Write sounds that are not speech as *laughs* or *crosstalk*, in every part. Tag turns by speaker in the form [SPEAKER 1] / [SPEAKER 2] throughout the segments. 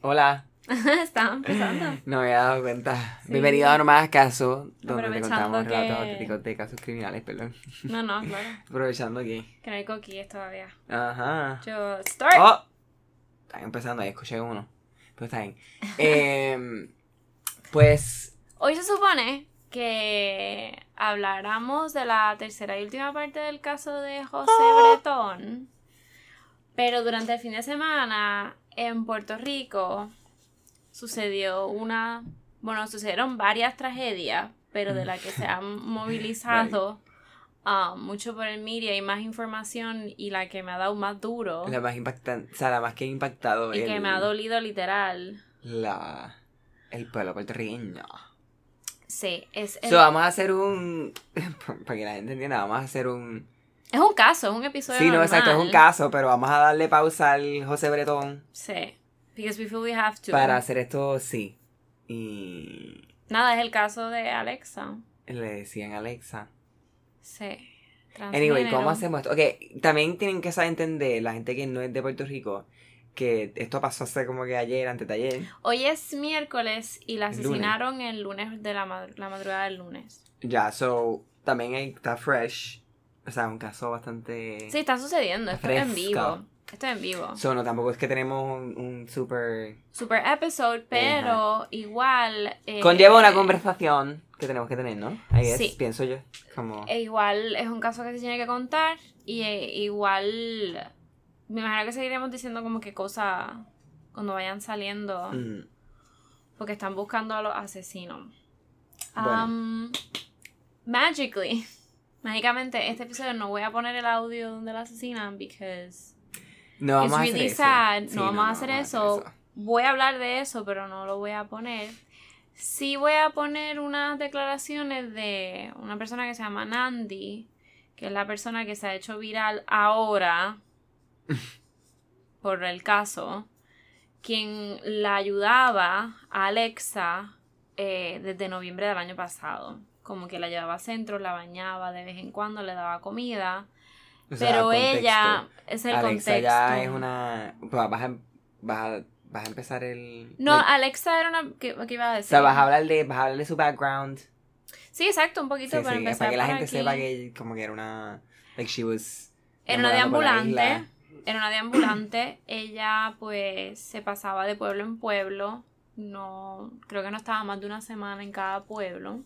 [SPEAKER 1] Hola. *laughs*
[SPEAKER 2] Estaba empezando.
[SPEAKER 1] No me había dado cuenta.
[SPEAKER 2] Sí.
[SPEAKER 1] Bienvenido a Nomás Caso, donde te contamos relatos auténticos de casos criminales, perdón.
[SPEAKER 2] No, no, *laughs* claro.
[SPEAKER 1] Aprovechando aquí.
[SPEAKER 2] Que no hay coquillas todavía.
[SPEAKER 1] Ajá.
[SPEAKER 2] Yo, start.
[SPEAKER 1] ¡Oh! Están empezando, ahí escuché uno. Pero está bien. *laughs* Em, pues,
[SPEAKER 2] Hoy se supone que habláramos de la tercera y última parte del caso de José Bretón. Pero durante el fin de semana en Puerto Rico sucedió una. Bueno, sucedieron varias tragedias, pero de las que se han *laughs* movilizado ah, mucho por el media y más información y la que me ha dado más duro
[SPEAKER 1] la más impactante, o sea, la más que ha impactado
[SPEAKER 2] y que me ha dolido literal.
[SPEAKER 1] la, el pueblo puertorriqueño.
[SPEAKER 2] Sí, es, el-
[SPEAKER 1] So, vamos a hacer un, *laughs* para que la gente entienda, vamos a hacer un,
[SPEAKER 2] es un caso, es un episodio.
[SPEAKER 1] sí, no, exacto, es un caso, pero vamos a darle pausa al José Bretón
[SPEAKER 2] Sí. Because we feel we have to.
[SPEAKER 1] para hacer esto, sí. Y
[SPEAKER 2] Nada, es el caso de Alexa.
[SPEAKER 1] le decían Alexa.
[SPEAKER 2] Sí.
[SPEAKER 1] Anyway, ¿cómo hacemos esto? Ok, también tienen que saber entender, la gente que no es de Puerto Rico, que esto pasó hace como que ayer, antes de ayer.
[SPEAKER 2] Hoy es miércoles y la
[SPEAKER 1] lunes.
[SPEAKER 2] asesinaron el lunes de la, mad- la madrugada del lunes.
[SPEAKER 1] Ya, so, también está fresh. O sea, un caso bastante...
[SPEAKER 2] Sí, está sucediendo. Esto es en vivo. Esto es en vivo.
[SPEAKER 1] So, no, tampoco es que tenemos un, un super...
[SPEAKER 2] Super episode, pero igual. eh,
[SPEAKER 1] Conlleva una conversación que tenemos que tener, ¿no? Ahí es,
[SPEAKER 2] Sí.
[SPEAKER 1] pienso yo. Como...
[SPEAKER 2] e igual es un caso que se tiene que contar. Y eh, igual. Me imagino que seguiremos diciendo como que cosas cuando vayan saliendo.
[SPEAKER 1] mm,
[SPEAKER 2] Porque están buscando a los asesinos.
[SPEAKER 1] Bueno.
[SPEAKER 2] Um, magically. Mágicamente, este episodio no voy a poner el audio donde la asesinan because
[SPEAKER 1] no vamos
[SPEAKER 2] it's
[SPEAKER 1] a hacer
[SPEAKER 2] really
[SPEAKER 1] eso.
[SPEAKER 2] sad.
[SPEAKER 1] Sí,
[SPEAKER 2] no vamos a hacer eso. Voy a hablar de eso, pero no lo voy a poner. Sí voy a poner unas declaraciones de una persona que se llama Nandi, que es la persona que se ha hecho viral ahora *laughs* por el caso, quien la ayudaba a Alexa eh, desde noviembre del año pasado. Como que la llevaba a centro, la bañaba de vez en cuando, le daba comida.
[SPEAKER 1] O sea,
[SPEAKER 2] pero
[SPEAKER 1] contexto.
[SPEAKER 2] ella es el
[SPEAKER 1] Alexa
[SPEAKER 2] contexto.
[SPEAKER 1] ya es una... Vas a, vas a, vas a empezar el...
[SPEAKER 2] No, Alexa era una. ¿Qué, qué iba a
[SPEAKER 1] o
[SPEAKER 2] decir?
[SPEAKER 1] sea, vas a hablar de, vas a hablar de su background.
[SPEAKER 2] Sí, exacto, un poquito
[SPEAKER 1] Sí,
[SPEAKER 2] para
[SPEAKER 1] sí,
[SPEAKER 2] empezar.
[SPEAKER 1] para que la gente
[SPEAKER 2] aquí.
[SPEAKER 1] sepa que como que era una... Like she was...
[SPEAKER 2] Era una deambulante. Era una deambulante. Ella, pues, se pasaba de pueblo en pueblo. No. Creo que no estaba más de una semana en cada pueblo.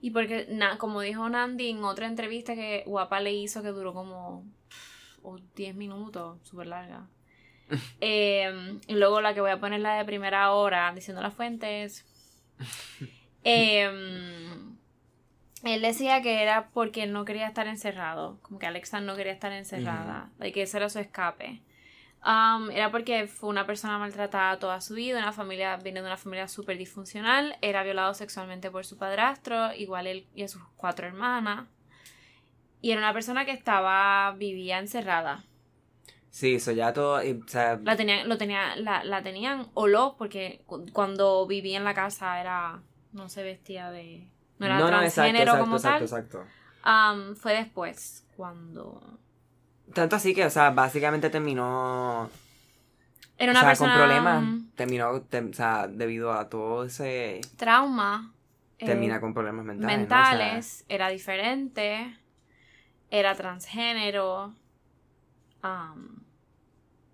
[SPEAKER 2] Y porque, na- como dijo Nandi en otra entrevista que Guapa le hizo, que duró como oh, 10 minutos, súper larga. *laughs* Eh, y luego la que voy a poner la de primera hora, diciendo las fuentes. *laughs* Eh, él decía que era porque no quería estar encerrado. Como que Alexa no quería estar encerrada. Y que ese era su escape. Um, era porque fue una persona maltratada toda su vida, una familia, viene de una familia súper disfuncional, era violado sexualmente por su padrastro, igual él y a sus cuatro hermanas. Y era una persona que estaba, vivía encerrada.
[SPEAKER 1] Sí, eso ya todo... y, o sea,
[SPEAKER 2] La tenían, lo tenía, la, la tenían oló porque cu- cuando vivía en la casa era, no se vestía de, no era transgénero como tal.
[SPEAKER 1] exacto.
[SPEAKER 2] Um, fue después, cuando
[SPEAKER 1] Tanto así que, o sea, básicamente terminó...
[SPEAKER 2] era
[SPEAKER 1] o
[SPEAKER 2] una
[SPEAKER 1] sea,
[SPEAKER 2] persona
[SPEAKER 1] con problemas. Terminó, tem- o sea, debido a todo ese...
[SPEAKER 2] trauma. eh,
[SPEAKER 1] Termina con problemas mentales. ¿no? O sea,
[SPEAKER 2] mentales, era diferente, era transgénero, um,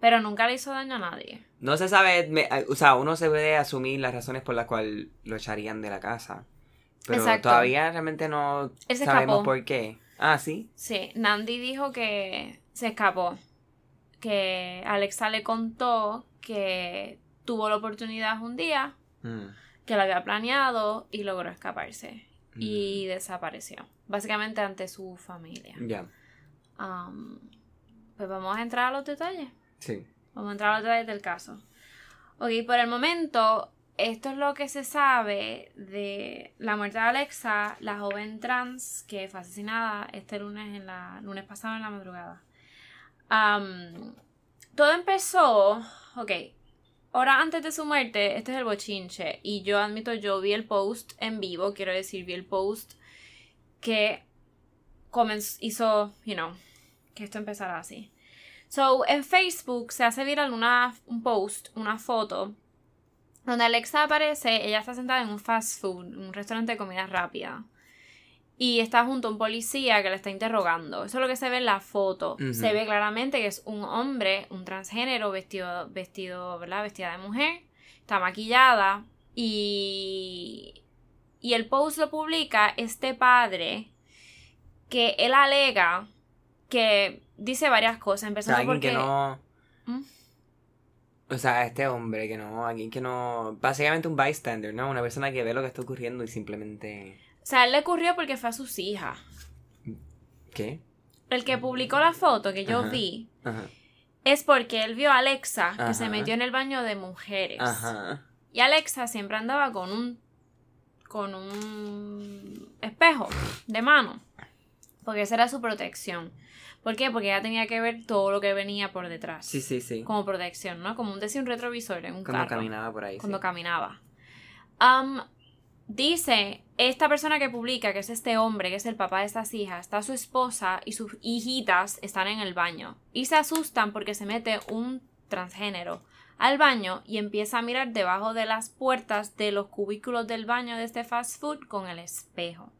[SPEAKER 2] pero nunca le hizo daño a nadie.
[SPEAKER 1] No se sabe, me- o sea, uno se puede asumir las razones por las cuales lo echarían de la casa. Pero
[SPEAKER 2] Exacto.
[SPEAKER 1] todavía realmente no sabemos
[SPEAKER 2] escapó.
[SPEAKER 1] por qué. Ah, sí.
[SPEAKER 2] Sí, Nandi dijo que se escapó, que Alexa le contó que tuvo la oportunidad un día
[SPEAKER 1] Mm.
[SPEAKER 2] que lo había planeado y logró escaparse. Y desapareció. Básicamente ante su familia.
[SPEAKER 1] Ya.
[SPEAKER 2] Um, pues vamos a entrar a los detalles.
[SPEAKER 1] Sí.
[SPEAKER 2] Vamos a entrar a los detalles del caso. Ok, por el momento, esto es lo que se sabe de la muerte de Alexa, la joven trans que fue asesinada este lunes en la lunes pasado en la madrugada. Um, todo empezó, ok, Ahora antes de su muerte, este es el bochinche. Y yo admito, yo vi el post en vivo, quiero decir, vi el post que comenzó, hizo, you know, que esto empezara así. So, en Facebook se hace viral una, un post, una foto, donde Alexa aparece, ella está sentada en un fast food, un restaurante de comida rápida y está junto a un policía que la está interrogando. Eso es lo que se ve en la foto. Se ve claramente que es un hombre, un transgénero vestido, vestido, ¿verdad? Vestida de mujer. Está maquillada. Y, y el post lo publica este padre que él alega que dice varias cosas. Empezando
[SPEAKER 1] alguien
[SPEAKER 2] porque...
[SPEAKER 1] que no...
[SPEAKER 2] ¿Mm?
[SPEAKER 1] O sea, este hombre que no, alguien que no... Básicamente un bystander, ¿no? Una persona que ve lo que está ocurriendo y simplemente...
[SPEAKER 2] O sea, él le ocurrió porque fue a sus hijas.
[SPEAKER 1] ¿Qué?
[SPEAKER 2] El que publicó la foto que yo
[SPEAKER 1] Ajá.
[SPEAKER 2] vi
[SPEAKER 1] Ajá.
[SPEAKER 2] es porque él vio a Alexa que se metió en el baño de mujeres.
[SPEAKER 1] Ajá.
[SPEAKER 2] Y Alexa siempre andaba con un con un espejo de mano. Porque esa era su protección. ¿Por qué? Porque ella tenía que ver todo lo que venía por detrás.
[SPEAKER 1] Sí, sí, sí.
[SPEAKER 2] Como protección, ¿no? Como un decir un retrovisor en un
[SPEAKER 1] Cuando
[SPEAKER 2] carro.
[SPEAKER 1] caminaba por ahí.
[SPEAKER 2] Cuando
[SPEAKER 1] sí.
[SPEAKER 2] caminaba. Am, dice, esta persona que publica, que es este hombre, que es el papá de estas hijas, está su esposa y sus hijitas están en el baño. Y se asustan porque se mete un transgénero al baño y empieza a mirar debajo de las puertas de los cubículos del baño de este fast food con el espejo.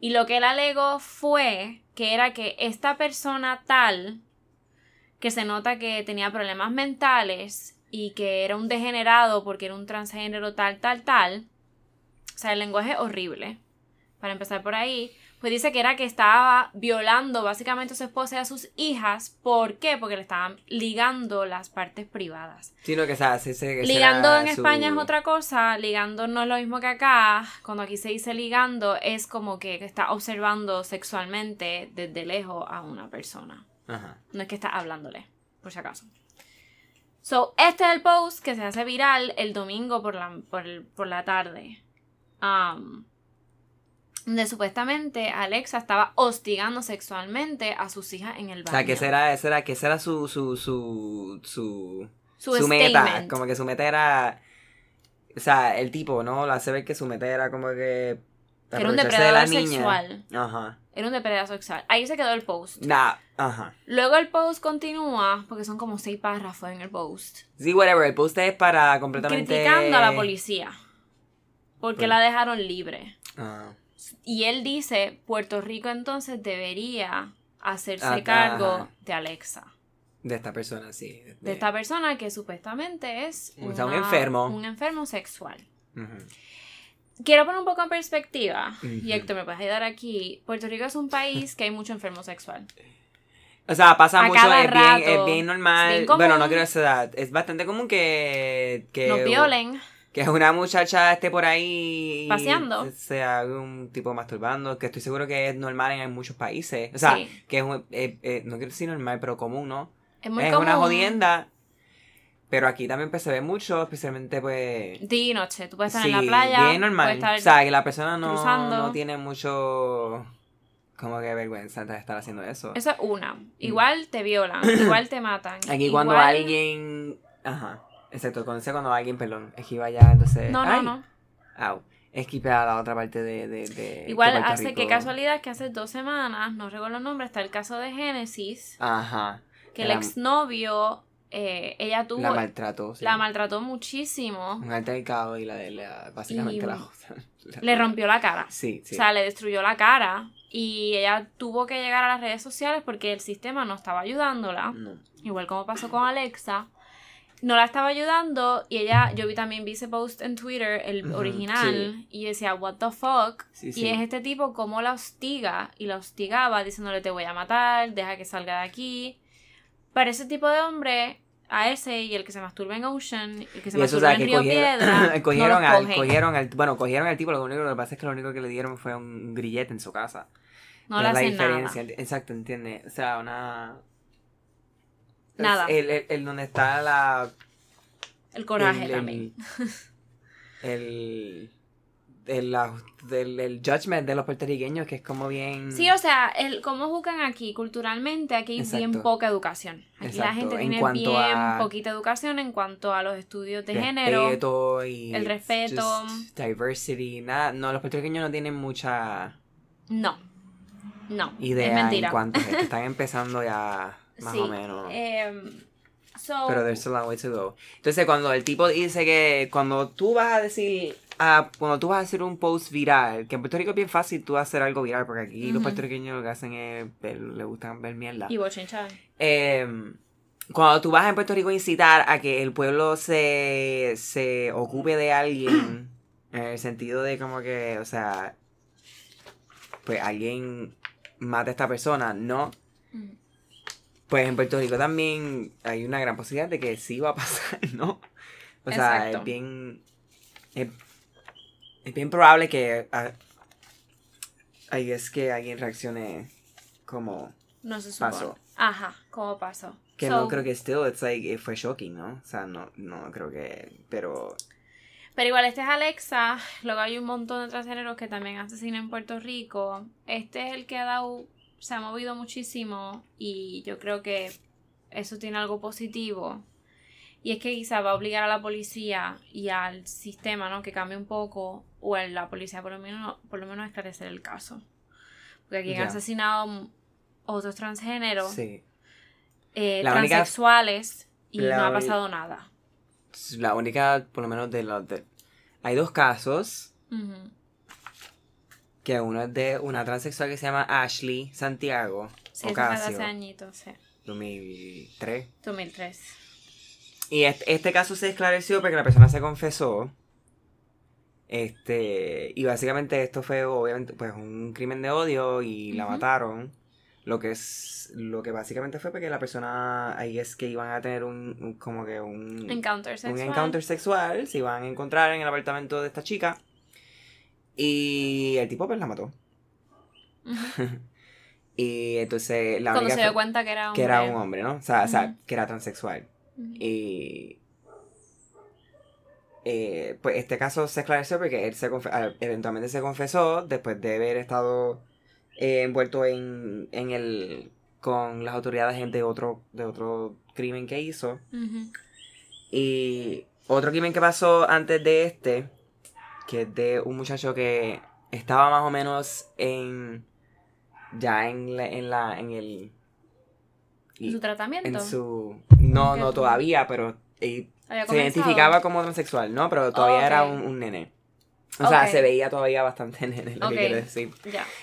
[SPEAKER 2] Y lo que él alegó fue que era que esta persona tal, que se nota que tenía problemas mentales y que era un degenerado porque era un transgénero tal, tal, tal, o sea, el lenguaje horrible, para empezar por ahí, pues dice que era que estaba violando básicamente a su esposa y a sus hijas. ¿Por qué? Porque le estaban ligando las partes privadas.
[SPEAKER 1] Sino que, o sea,
[SPEAKER 2] Ligando en
[SPEAKER 1] su-
[SPEAKER 2] España es otra cosa, ligando no es lo mismo que acá. Cuando aquí se dice ligando es como que está observando sexualmente desde lejos a una persona.
[SPEAKER 1] Ajá.
[SPEAKER 2] No es que está hablándole, por si acaso. So, este es el post que se hace viral el domingo por la, por la tarde. Um, donde supuestamente Alexa estaba hostigando sexualmente a sus hijas en el
[SPEAKER 1] O
[SPEAKER 2] baño.
[SPEAKER 1] sea, que ese era, ese era, que ese era su, su, su, su,
[SPEAKER 2] Su,
[SPEAKER 1] su meta. Como que su meta era, o sea, el tipo, ¿no? Lo hace ver que su meta era como que
[SPEAKER 2] era un
[SPEAKER 1] de la
[SPEAKER 2] depredador
[SPEAKER 1] niña.
[SPEAKER 2] sexual.
[SPEAKER 1] Ajá.
[SPEAKER 2] Era un depredador sexual. Ahí se quedó el post.
[SPEAKER 1] Nah, ajá.
[SPEAKER 2] Luego el post continúa, porque son como seis párrafos en el post,
[SPEAKER 1] Sí, whatever. El post es para completamente...
[SPEAKER 2] criticando a la policía. Porque la dejaron libre.
[SPEAKER 1] Ah,
[SPEAKER 2] Y él dice, Puerto Rico entonces debería hacerse
[SPEAKER 1] Ah,
[SPEAKER 2] cargo
[SPEAKER 1] ajá.
[SPEAKER 2] de Alexa.
[SPEAKER 1] de esta persona, sí.
[SPEAKER 2] De esta persona que supuestamente es
[SPEAKER 1] un enfermo.
[SPEAKER 2] Un enfermo sexual. Quiero poner un poco en perspectiva, y. Héctor me puedes ayudar aquí. Puerto Rico es un país que hay mucho enfermo sexual.
[SPEAKER 1] O sea, pasa
[SPEAKER 2] A
[SPEAKER 1] mucho,
[SPEAKER 2] cada
[SPEAKER 1] es bien,
[SPEAKER 2] rato.
[SPEAKER 1] es bien normal.
[SPEAKER 2] Es bien común.
[SPEAKER 1] bueno, no quiero esa edad. Es bastante común que... que
[SPEAKER 2] Nos violen.
[SPEAKER 1] Que una muchacha esté por ahí.
[SPEAKER 2] Paseando.
[SPEAKER 1] Se haga un tipo masturbando. Que estoy seguro que es normal en muchos países. O sea,
[SPEAKER 2] Sí.
[SPEAKER 1] que es un. eh, eh, no quiero decir normal, pero común, ¿no?
[SPEAKER 2] Es muy
[SPEAKER 1] es
[SPEAKER 2] común.
[SPEAKER 1] una jodienda. Pero aquí también pues, se ve mucho, especialmente pues.
[SPEAKER 2] Día y noche. Tú puedes estar
[SPEAKER 1] sí,
[SPEAKER 2] en la playa.
[SPEAKER 1] bien normal.
[SPEAKER 2] estar
[SPEAKER 1] O sea, que la persona no,
[SPEAKER 2] cruzando.
[SPEAKER 1] no tiene mucho. Como que vergüenza de estar haciendo eso.
[SPEAKER 2] Eso es una. Igual te violan, *coughs* igual te matan.
[SPEAKER 1] Aquí cuando alguien. Ajá. Exacto, cuando sé cuando alguien, perdón, esquiva ya, entonces.
[SPEAKER 2] No, no,
[SPEAKER 1] ay,
[SPEAKER 2] no.
[SPEAKER 1] Au. Esquipa a la otra parte de. de, de
[SPEAKER 2] Igual
[SPEAKER 1] de
[SPEAKER 2] hace que
[SPEAKER 1] Rico.
[SPEAKER 2] casualidad que hace dos semanas, no recuerdo el nombre, está el caso de Génesis,
[SPEAKER 1] Ajá.
[SPEAKER 2] que el
[SPEAKER 1] La-
[SPEAKER 2] exnovio, eh, ella tuvo,
[SPEAKER 1] La
[SPEAKER 2] la,
[SPEAKER 1] maltrató. sí.
[SPEAKER 2] maltrató muchísimo,
[SPEAKER 1] Un altercado y la de la. Básicamente
[SPEAKER 2] Y
[SPEAKER 1] la. *laughs*
[SPEAKER 2] le rompió la cara.
[SPEAKER 1] Sí, sí.
[SPEAKER 2] O sea, le destruyó la cara y ella tuvo que llegar a las redes sociales porque el sistema no estaba ayudándola.
[SPEAKER 1] No.
[SPEAKER 2] igual como pasó con Alexa, no la estaba ayudando y ella, yo vi también vi ese post en Twitter, el original, y decía, what the fuck,
[SPEAKER 1] Sí,
[SPEAKER 2] y
[SPEAKER 1] sí.
[SPEAKER 2] es este tipo como la hostiga y la hostigaba diciéndole te voy a matar, deja que salga de aquí. Para ese tipo de hombre, a ese y el que se masturba en Ocean, el que se
[SPEAKER 1] Y eso, o
[SPEAKER 2] masturba
[SPEAKER 1] sea,
[SPEAKER 2] en
[SPEAKER 1] que
[SPEAKER 2] Río
[SPEAKER 1] cogieron,
[SPEAKER 2] Piedra, *clears throat*
[SPEAKER 1] cogieron,
[SPEAKER 2] no
[SPEAKER 1] al, cogieron al, bueno, cogieron al tipo, lo único que pasa es que lo único que le dieron fue un grillete en su casa.
[SPEAKER 2] no le
[SPEAKER 1] la
[SPEAKER 2] hacen nada.
[SPEAKER 1] Exacto, entiende. O sea, una...
[SPEAKER 2] Nada.
[SPEAKER 1] El, el, el donde está la...
[SPEAKER 2] El coraje
[SPEAKER 1] el,
[SPEAKER 2] también. *laughs*
[SPEAKER 1] El... El, la- del, el judgment de los puertorriqueños, que es como bien...
[SPEAKER 2] Sí, o sea, el cómo juzgan aquí culturalmente, aquí hay bien poca educación. Aquí la
[SPEAKER 1] Exacto,
[SPEAKER 2] gente
[SPEAKER 1] en
[SPEAKER 2] tiene bien
[SPEAKER 1] a-
[SPEAKER 2] poquita educación en cuanto a los estudios de género.
[SPEAKER 1] respeto y
[SPEAKER 2] el respeto.
[SPEAKER 1] diversity, nada. No, los puertorriqueños no tienen mucha
[SPEAKER 2] No. No.
[SPEAKER 1] idea
[SPEAKER 2] es mentira.
[SPEAKER 1] en cuanto. *laughs* Están empezando ya más
[SPEAKER 2] Sí,
[SPEAKER 1] o menos.
[SPEAKER 2] em, so,
[SPEAKER 1] Pero there's a long way to go. Entonces, cuando el tipo dice que cuando tú vas a decir, ah, cuando tú vas a hacer un post viral, que en Puerto Rico es bien fácil tú hacer algo viral, porque aquí los puertorriqueños lo que hacen es, ver, le gustan ver mierda.
[SPEAKER 2] y bochinchar.
[SPEAKER 1] Eh, cuando tú vas en Puerto Rico a incitar a que el pueblo se, se ocupe de alguien, *clears throat* en el sentido de como que, o sea, pues alguien mata a esta persona, ¿no?
[SPEAKER 2] Mm.
[SPEAKER 1] Pues en Puerto Rico también hay una gran posibilidad de que sí va a *laughs* pasar, ¿no? O sea, es bien. Es, es bien probable que. ah, Ahí es que alguien reaccione como.
[SPEAKER 2] No se supone.
[SPEAKER 1] Pasó.
[SPEAKER 2] Ajá, ¿cómo pasó?
[SPEAKER 1] Que
[SPEAKER 2] So,
[SPEAKER 1] no creo que still, it's like, eh, fue shocking, ¿no? O sea, no, no creo que. Pero.
[SPEAKER 2] Pero igual, este es Alexa. Luego hay un montón de transgéneros que también asesinan en Puerto Rico. Este es el que ha dado. Se ha movido muchísimo. Y yo creo que eso tiene algo positivo. Y es que quizá va a obligar a la policía y al sistema, ¿no? Que cambie un poco. O a la policía, por lo menos, por lo menos esclarecer el caso. Porque aquí han asesinado otros transgéneros,
[SPEAKER 1] Sí.
[SPEAKER 2] eh,
[SPEAKER 1] La única-
[SPEAKER 2] transexuales. Y no ha pasado nada.
[SPEAKER 1] La única, por lo menos de los. De, hay dos casos.
[SPEAKER 2] Ujú.
[SPEAKER 1] Que uno es de una transexual que se llama Ashley Santiago.
[SPEAKER 2] Sí,
[SPEAKER 1] Ocasio.
[SPEAKER 2] hace añitos, sí.
[SPEAKER 1] 2003.
[SPEAKER 2] 2003.
[SPEAKER 1] Y este, este caso se esclareció porque la persona se confesó. Este. Y básicamente esto fue obviamente pues un crimen de odio y la mataron. Lo que es. Lo que básicamente fue porque la persona. Ahí es que iban a tener un. un- como que un.
[SPEAKER 2] Encounter
[SPEAKER 1] un
[SPEAKER 2] sexual.
[SPEAKER 1] encounter sexual. Se iban a encontrar en el apartamento de esta chica. Y el tipo pues la mató. *laughs* Y entonces la
[SPEAKER 2] Cuando se dio cuenta que era un
[SPEAKER 1] que era un hombre, ¿no? O sea, o sea, que era transexual. Y eh, pues este caso se esclareció porque él se ah, eventualmente se confesó después de haber estado eh, envuelto en, en el con las autoridades de otro de otro crimen que hizo y otro crimen que pasó antes de este que es de un muchacho que estaba más o menos en ya en la en, la, en el
[SPEAKER 2] ¿Su tratamiento?
[SPEAKER 1] en su no
[SPEAKER 2] ¿Qué
[SPEAKER 1] no todavía pero eh,
[SPEAKER 2] ¿Había
[SPEAKER 1] se
[SPEAKER 2] comenzado?
[SPEAKER 1] identificaba como transexual, ¿no? Pero todavía era un, un nene. O sea, se veía todavía bastante *laughs* nene, lo que quiero decir.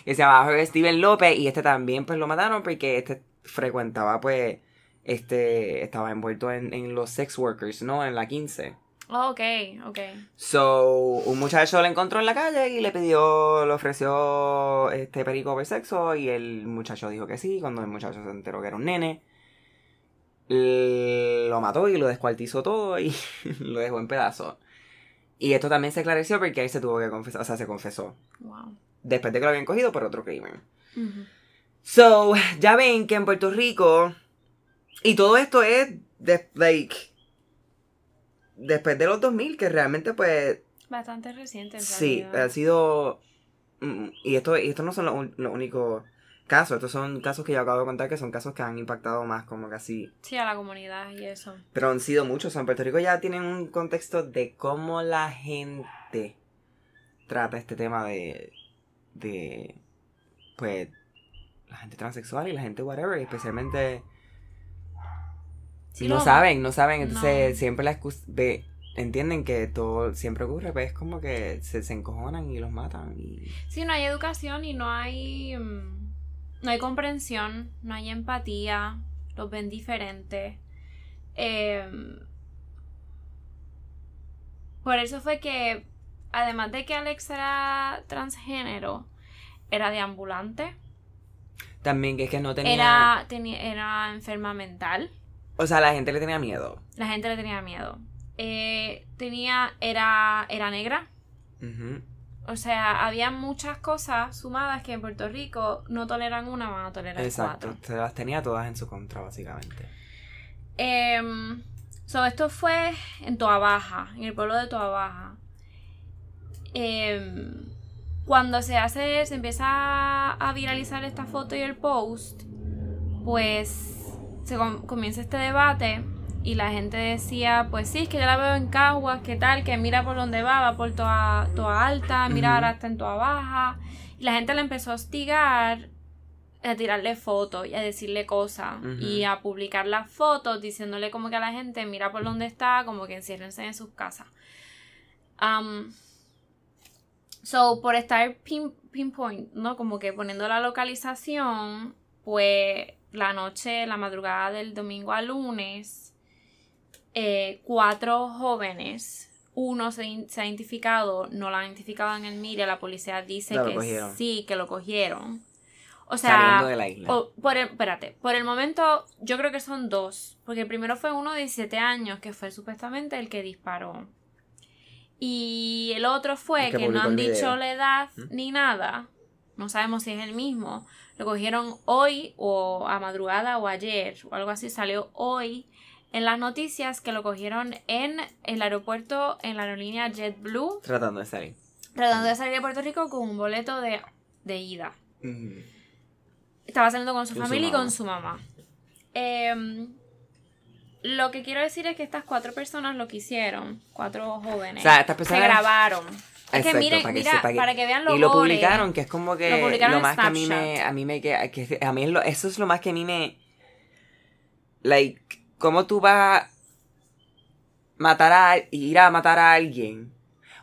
[SPEAKER 1] Y se llamaba Steven López y este también pues lo mataron porque este frecuentaba pues, este, estaba envuelto en, en los sex workers, ¿no? En la 15.
[SPEAKER 2] Oh, ok, ok.
[SPEAKER 1] So, un muchacho lo encontró en la calle y le pidió, le ofreció este perico por sexo y el muchacho dijo que sí. Cuando el muchacho se enteró que era un nene, lo mató y lo descuartizó todo y *laughs* lo dejó en pedazos. Y esto también se esclareció porque él se tuvo que confesar, o sea, se confesó.
[SPEAKER 2] Wow.
[SPEAKER 1] Después de que lo habían cogido por otro crimen. So, ya ven que en Puerto Rico, y todo esto es, de, like, después de los 2000, que realmente pues
[SPEAKER 2] Bastante reciente en
[SPEAKER 1] Sí, ha sido. mm, Y esto, y estos no son los, los únicos casos. Estos son casos que yo acabo de contar que son casos que han impactado más, como casi.
[SPEAKER 2] Sí, a la comunidad y eso.
[SPEAKER 1] Pero han sido muchos. En Puerto Rico ya tienen un contexto de cómo la gente trata este tema de. de. pues. la gente transexual y la gente whatever. y Especialmente.
[SPEAKER 2] Sí,
[SPEAKER 1] no saben, no saben. Entonces
[SPEAKER 2] No.
[SPEAKER 1] siempre la excusa. ve- entienden que todo siempre ocurre, pues es como que se, se encojonan y los matan. Y...
[SPEAKER 2] Sí, no hay educación y no hay. mm, no hay comprensión, no hay empatía, los ven diferentes. Em, por eso fue que, además de que Alex era transgénero, era deambulante,
[SPEAKER 1] También que es que no tenía.
[SPEAKER 2] era, tenía, era enferma mental.
[SPEAKER 1] O sea, la gente le tenía miedo.
[SPEAKER 2] La gente le tenía miedo. Eh, tenía, era, era negra. O sea, había muchas cosas sumadas que en Puerto Rico no toleran una, van a tolerar
[SPEAKER 1] Exacto.
[SPEAKER 2] cuatro.
[SPEAKER 1] Se las tenía todas en su contra, básicamente.
[SPEAKER 2] Em, so, esto fue en Toa Baja, en el pueblo de Toa Baja. Em, cuando se hace, se empieza a viralizar esta foto y el post, pues se com- comienza este debate y la gente decía, pues sí, es que yo la veo en Caguas, ¿qué tal? Que mira por dónde va, va por Toa, Toa Alta, mira ahora está en Toa Baja. Y la gente le empezó a hostigar a tirarle fotos y a decirle cosas y a publicar las fotos diciéndole como que a la gente mira por dónde está, como que enciérrense en sus casas. Um, so, por estar pin- pinpoint, ¿no? Como que poniendo la localización, pues la noche, la madrugada del domingo al lunes, eh, cuatro jóvenes, uno se, se ha identificado, no lo han identificado en el mire, la policía dice
[SPEAKER 1] No,
[SPEAKER 2] que
[SPEAKER 1] cogieron.
[SPEAKER 2] sí, que lo cogieron. O sea,
[SPEAKER 1] Saliendo de la isla.
[SPEAKER 2] o- por el, espérate, por el momento yo creo que son dos, porque el primero fue uno de 17 años, que fue supuestamente el que disparó. Y el otro fue
[SPEAKER 1] El que
[SPEAKER 2] que, no han dicho la edad
[SPEAKER 1] ¿Mm?
[SPEAKER 2] ni nada, no sabemos si es el mismo. Lo cogieron hoy o a madrugada o ayer o algo así, salió hoy en las noticias que lo cogieron en el aeropuerto, en la aerolínea JetBlue,
[SPEAKER 1] Tratando de salir.
[SPEAKER 2] tratando de salir de Puerto Rico con un boleto de, de ida. Estaba saliendo con su
[SPEAKER 1] Con su
[SPEAKER 2] familia y con su mamá. Em, lo que quiero decir es que estas cuatro personas lo que hicieron, cuatro jóvenes,
[SPEAKER 1] O sea, estas personas-
[SPEAKER 2] se grabaron. Es que miren,
[SPEAKER 1] para que
[SPEAKER 2] mira,
[SPEAKER 1] sepa que-
[SPEAKER 2] para que vean
[SPEAKER 1] Y lo publicaron, que es como que
[SPEAKER 2] Lo
[SPEAKER 1] lo,
[SPEAKER 2] publicaron en
[SPEAKER 1] más que a mí me, a mí me que, que a mí es lo, eso es lo más que a mí me like cómo tú vas a matar a ir a matar a alguien.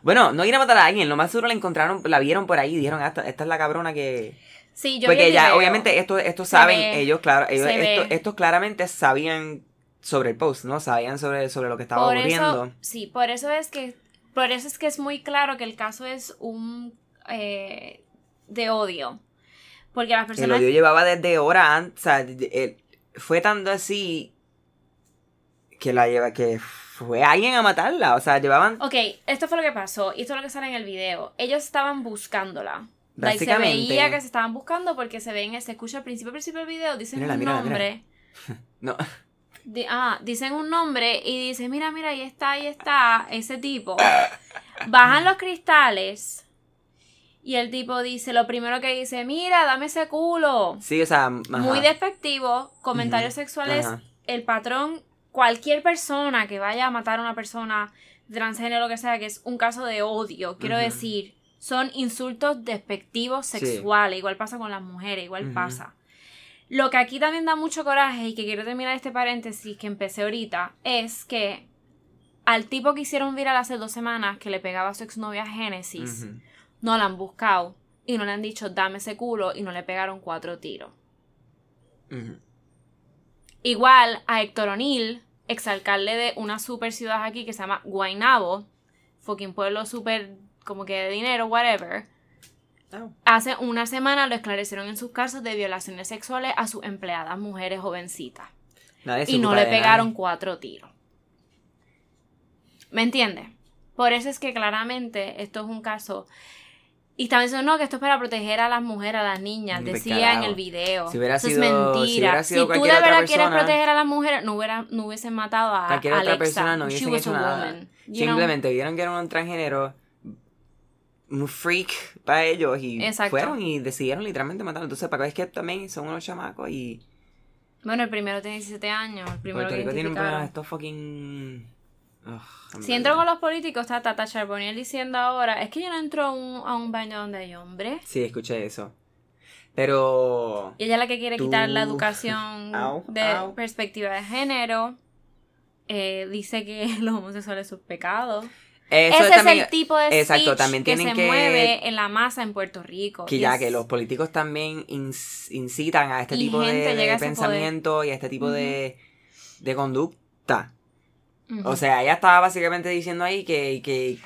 [SPEAKER 1] Bueno, no ir a matar a alguien, lo más seguro la encontraron, la vieron por ahí y dijeron, "Ah, esta, esta es la cabrona que
[SPEAKER 2] Sí, yo
[SPEAKER 1] porque ya obviamente esto esto saben
[SPEAKER 2] ve,
[SPEAKER 1] ellos claro, ellos esto, estos claramente sabían sobre el post, ¿no? Sabían sobre sobre lo que estaba
[SPEAKER 2] por
[SPEAKER 1] ocurriendo.
[SPEAKER 2] eso, sí, por eso es que por eso es que es muy claro que el caso es un eh, de odio. Porque las
[SPEAKER 1] El
[SPEAKER 2] personas
[SPEAKER 1] odio llevaba desde hora antes, o sea, fue tanto así que la lleva, que fue alguien a matarla, o sea, llevaban
[SPEAKER 2] Ok, esto fue lo que pasó y esto es lo que sale en el video. Ellos estaban buscándola. Like, se
[SPEAKER 1] Básicamente-
[SPEAKER 2] veía que se estaban buscando porque se ven, se escucha al principio, al principio del video, dicen
[SPEAKER 1] Mírala,
[SPEAKER 2] un
[SPEAKER 1] mírala,
[SPEAKER 2] nombre. *laughs*
[SPEAKER 1] no,
[SPEAKER 2] Di- ah, dicen un nombre y dice, mira, mira, ahí está, ahí está, ese tipo. *coughs* Bajan los cristales y el tipo dice, lo primero que dice, mira, dame ese culo.
[SPEAKER 1] sí, o sea, ajá.
[SPEAKER 2] Muy despectivo, comentarios sexuales.
[SPEAKER 1] ajá.
[SPEAKER 2] El patrón, cualquier persona que vaya a matar a una persona transgénero, lo que sea, que es un caso de odio, quiero decir, son insultos despectivos
[SPEAKER 1] Sí.
[SPEAKER 2] sexuales. Igual pasa con las mujeres, igual pasa. Lo que aquí también da mucho coraje y que quiero terminar este paréntesis que empecé ahorita es que al tipo que hicieron viral hace dos semanas que le pegaba a su exnovia Génesis, no la han buscado y no le han dicho dame ese culo y no le pegaron cuatro tiros. Igual a Héctor O'Neill, exalcalde de una super ciudad aquí que se llama Guaynabo, fucking pueblo super como que de dinero, whatever.
[SPEAKER 1] Oh.
[SPEAKER 2] Hace una semana lo esclarecieron en sus casos de violaciones sexuales a sus empleadas mujeres jovencitas.
[SPEAKER 1] Nadie
[SPEAKER 2] Y no le
[SPEAKER 1] nadie.
[SPEAKER 2] pegaron cuatro tiros. ¿Me entiendes? Por eso es que claramente esto es un caso. Y estaban diciendo, no, que esto es para proteger a las mujeres, a las niñas.
[SPEAKER 1] Ni
[SPEAKER 2] Decía en el video.
[SPEAKER 1] Si hubiera
[SPEAKER 2] Eso
[SPEAKER 1] sido-
[SPEAKER 2] es
[SPEAKER 1] si
[SPEAKER 2] mentira. Si, tú de verdad quieres proteger a las mujeres, no, hubiera, no hubiesen matado a
[SPEAKER 1] Cualquier
[SPEAKER 2] Alexa.
[SPEAKER 1] otra persona no hubiesen hecho
[SPEAKER 2] a
[SPEAKER 1] nada.
[SPEAKER 2] woman, you know?
[SPEAKER 1] Simplemente vieron que era un transgénero, un freak para ellos y
[SPEAKER 2] Exacto.
[SPEAKER 1] fueron y decidieron literalmente matarlo. Entonces, para que es que también son unos chamacos y
[SPEAKER 2] Bueno, el primero tiene 17 años. El primero
[SPEAKER 1] Puerto Rico tiene un problema de estos fucking... Ugh,
[SPEAKER 2] Si entro con los políticos, está Tata Charbonnier diciendo ahora, es que yo no entro a un, a un baño donde hay hombres.
[SPEAKER 1] Sí, escuché eso. Pero...
[SPEAKER 2] Y ella es la que quiere
[SPEAKER 1] Tú-
[SPEAKER 2] quitar la educación *laughs*
[SPEAKER 1] Au,
[SPEAKER 2] de
[SPEAKER 1] au.
[SPEAKER 2] perspectiva de género. Eh, dice que *laughs* los homosexuales son pecados.
[SPEAKER 1] Eso
[SPEAKER 2] Ese
[SPEAKER 1] también-
[SPEAKER 2] es el tipo de
[SPEAKER 1] exacto, también
[SPEAKER 2] que
[SPEAKER 1] tienen
[SPEAKER 2] se
[SPEAKER 1] que-
[SPEAKER 2] mueve en la masa en Puerto Rico.
[SPEAKER 1] Que ya
[SPEAKER 2] es-
[SPEAKER 1] que los políticos también incitan a este tipo de, pensamiento y a este tipo de, de conducta. O sea, ella estaba básicamente diciendo ahí que, que,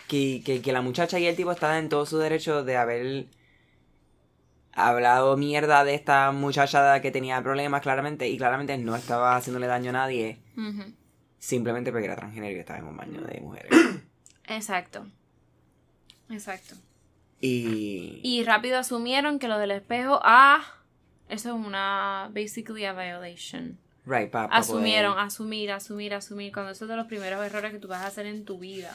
[SPEAKER 1] que, que, la muchacha y el tipo estaban en todo su derecho de haber hablado mierda de esta muchacha que tenía problemas claramente y claramente no estaba haciéndole daño a nadie simplemente porque era transgénero y estaba en un baño de mujeres.
[SPEAKER 2] Exacto. Exacto.
[SPEAKER 1] Y...
[SPEAKER 2] Y rápido asumieron que lo del espejo, ah, eso es una, basically a violation.
[SPEAKER 1] Right, pa- pa
[SPEAKER 2] Asumieron,
[SPEAKER 1] poder-
[SPEAKER 2] asumir, asumir, asumir, cuando eso es de los primeros errores que tú vas a hacer en tu vida,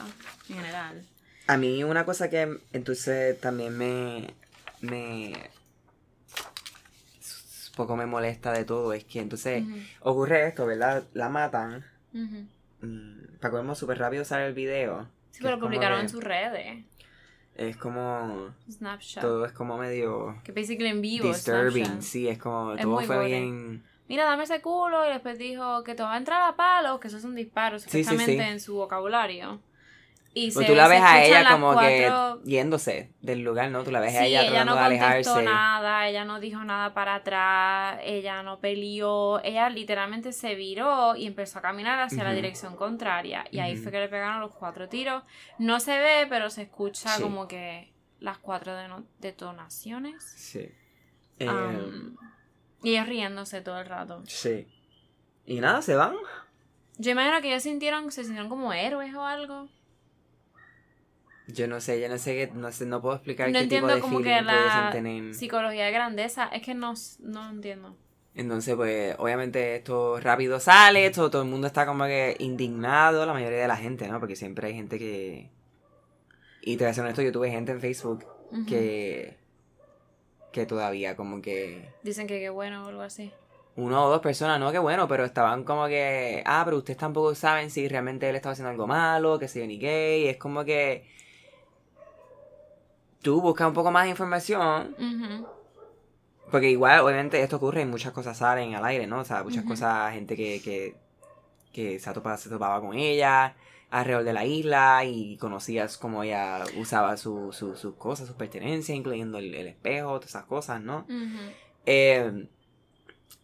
[SPEAKER 2] en general.
[SPEAKER 1] A mí una cosa que entonces también me... me... un poco me molesta de todo es que entonces ocurre esto, ¿verdad? La matan.
[SPEAKER 2] Ujú.
[SPEAKER 1] Mm, Para súper rápido sale el video.
[SPEAKER 2] Sí, pero lo publicaron en sus redes.
[SPEAKER 1] Es como...
[SPEAKER 2] Snapchat.
[SPEAKER 1] Todo es como medio...
[SPEAKER 2] Que basically en vivo.
[SPEAKER 1] disturbing,
[SPEAKER 2] Snapchat.
[SPEAKER 1] sí, es como...
[SPEAKER 2] Es
[SPEAKER 1] todo fue
[SPEAKER 2] gore.
[SPEAKER 1] bien...
[SPEAKER 2] Mira, dame ese culo. Y después dijo que te va a entrar a palos, que esos son disparos,
[SPEAKER 1] Sí, sí,
[SPEAKER 2] supuestamente
[SPEAKER 1] sí.
[SPEAKER 2] en su vocabulario. Y
[SPEAKER 1] Pues
[SPEAKER 2] se-
[SPEAKER 1] tú la ves a ella como
[SPEAKER 2] cuatro-
[SPEAKER 1] que yéndose del lugar, ¿no? Tú la ves
[SPEAKER 2] Sí,
[SPEAKER 1] a ella
[SPEAKER 2] ella
[SPEAKER 1] tratando
[SPEAKER 2] no
[SPEAKER 1] de alejarse.
[SPEAKER 2] nada, ella no dijo nada para atrás, ella no peleó, ella literalmente se viró y empezó a caminar hacia la dirección contraria. Y ahí fue que le pegaron los cuatro tiros. No se ve, pero se escucha
[SPEAKER 1] Sí.
[SPEAKER 2] como que las cuatro detonaciones.
[SPEAKER 1] Sí. Eh,
[SPEAKER 2] y ellos riéndose todo el rato.
[SPEAKER 1] sí. Y nada, se van.
[SPEAKER 2] Yo imagino que ellos sintieron, se sintieron como héroes o algo.
[SPEAKER 1] Yo no sé, yo no sé qué, no sé, no puedo explicar
[SPEAKER 2] No
[SPEAKER 1] qué tipo de
[SPEAKER 2] como que la
[SPEAKER 1] tener.
[SPEAKER 2] psicología de grandeza. Es que no, no entiendo.
[SPEAKER 1] Entonces, pues, obviamente esto rápido sale, esto, todo el mundo está como que indignado, la mayoría de la gente, ¿no? Porque siempre hay gente que... Y te voy a ser honesto, yo tuve gente en Facebook que... Que todavía como que...
[SPEAKER 2] Dicen que qué bueno o algo así.
[SPEAKER 1] Uno o dos personas, no, qué bueno, pero estaban como que... Ah, pero ustedes tampoco saben si realmente él estaba haciendo algo malo, que se yo ni gay. Es como que... Tú buscas un poco más de información. Porque igual, obviamente, esto ocurre y muchas cosas salen al aire, ¿no? O sea, muchas cosas, gente que, que, que se, topaba, se topaba con ella alrededor de la isla y conocías cómo ella usaba su- su- sus cosas, sus pertenencias, incluyendo el, el espejo, todas esas cosas, ¿no? Eh,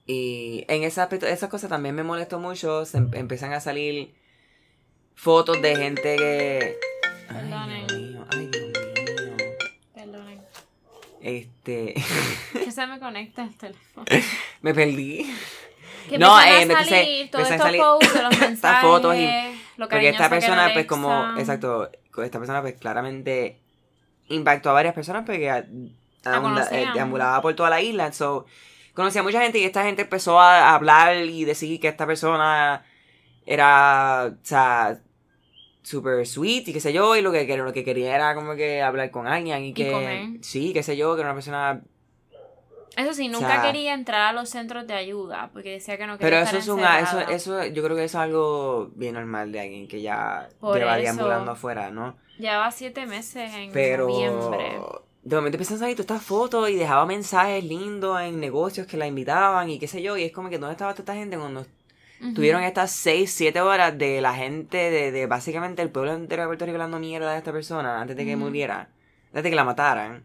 [SPEAKER 1] y en ese aspecto, esas cosas también me molestó mucho. Se em- empiezan a salir fotos de gente que. Ay, Este.
[SPEAKER 2] Que *laughs* se me conecta el teléfono.
[SPEAKER 1] me perdí.
[SPEAKER 2] Que
[SPEAKER 1] No, eh,
[SPEAKER 2] a
[SPEAKER 1] entonces,
[SPEAKER 2] salir todos estos
[SPEAKER 1] salir
[SPEAKER 2] posts los *coughs*
[SPEAKER 1] estas
[SPEAKER 2] mensajes,
[SPEAKER 1] fotos y-
[SPEAKER 2] lo
[SPEAKER 1] Porque esta persona, pues, como. Exacto. Esta persona, pues, claramente impactó a varias personas porque anda-
[SPEAKER 2] conocían.
[SPEAKER 1] eh, deambulaba por toda la isla. So, conocía a mucha gente y esta gente empezó a hablar y decir que esta persona era. O sea. Super sweet y qué sé yo, y lo que, que- lo que quería era como que hablar con alguien y que.
[SPEAKER 2] comer.
[SPEAKER 1] Sí, qué sé yo, que era una persona.
[SPEAKER 2] Eso sí,
[SPEAKER 1] O
[SPEAKER 2] nunca
[SPEAKER 1] sea-
[SPEAKER 2] quería entrar a los centros de ayuda porque decía que no quería
[SPEAKER 1] Pero
[SPEAKER 2] estar
[SPEAKER 1] eso es un. Eso,
[SPEAKER 2] encerrada.
[SPEAKER 1] eso, yo creo que eso es algo bien normal de alguien que ya
[SPEAKER 2] Por
[SPEAKER 1] lleva deambulando afuera, ¿no?
[SPEAKER 2] Llevaba siete meses en
[SPEAKER 1] Pero
[SPEAKER 2] noviembre.
[SPEAKER 1] de momento empiezan a salir todas estas fotos y dejaba mensajes lindos en negocios que la invitaban y qué sé yo. Y es como que ¿dónde estaba toda esta gente cuando Tuvieron estas 6, 7 horas de la gente, de, de básicamente el pueblo entero de Puerto Rico hablando mierda de esta persona antes de que muriera, antes de que la mataran?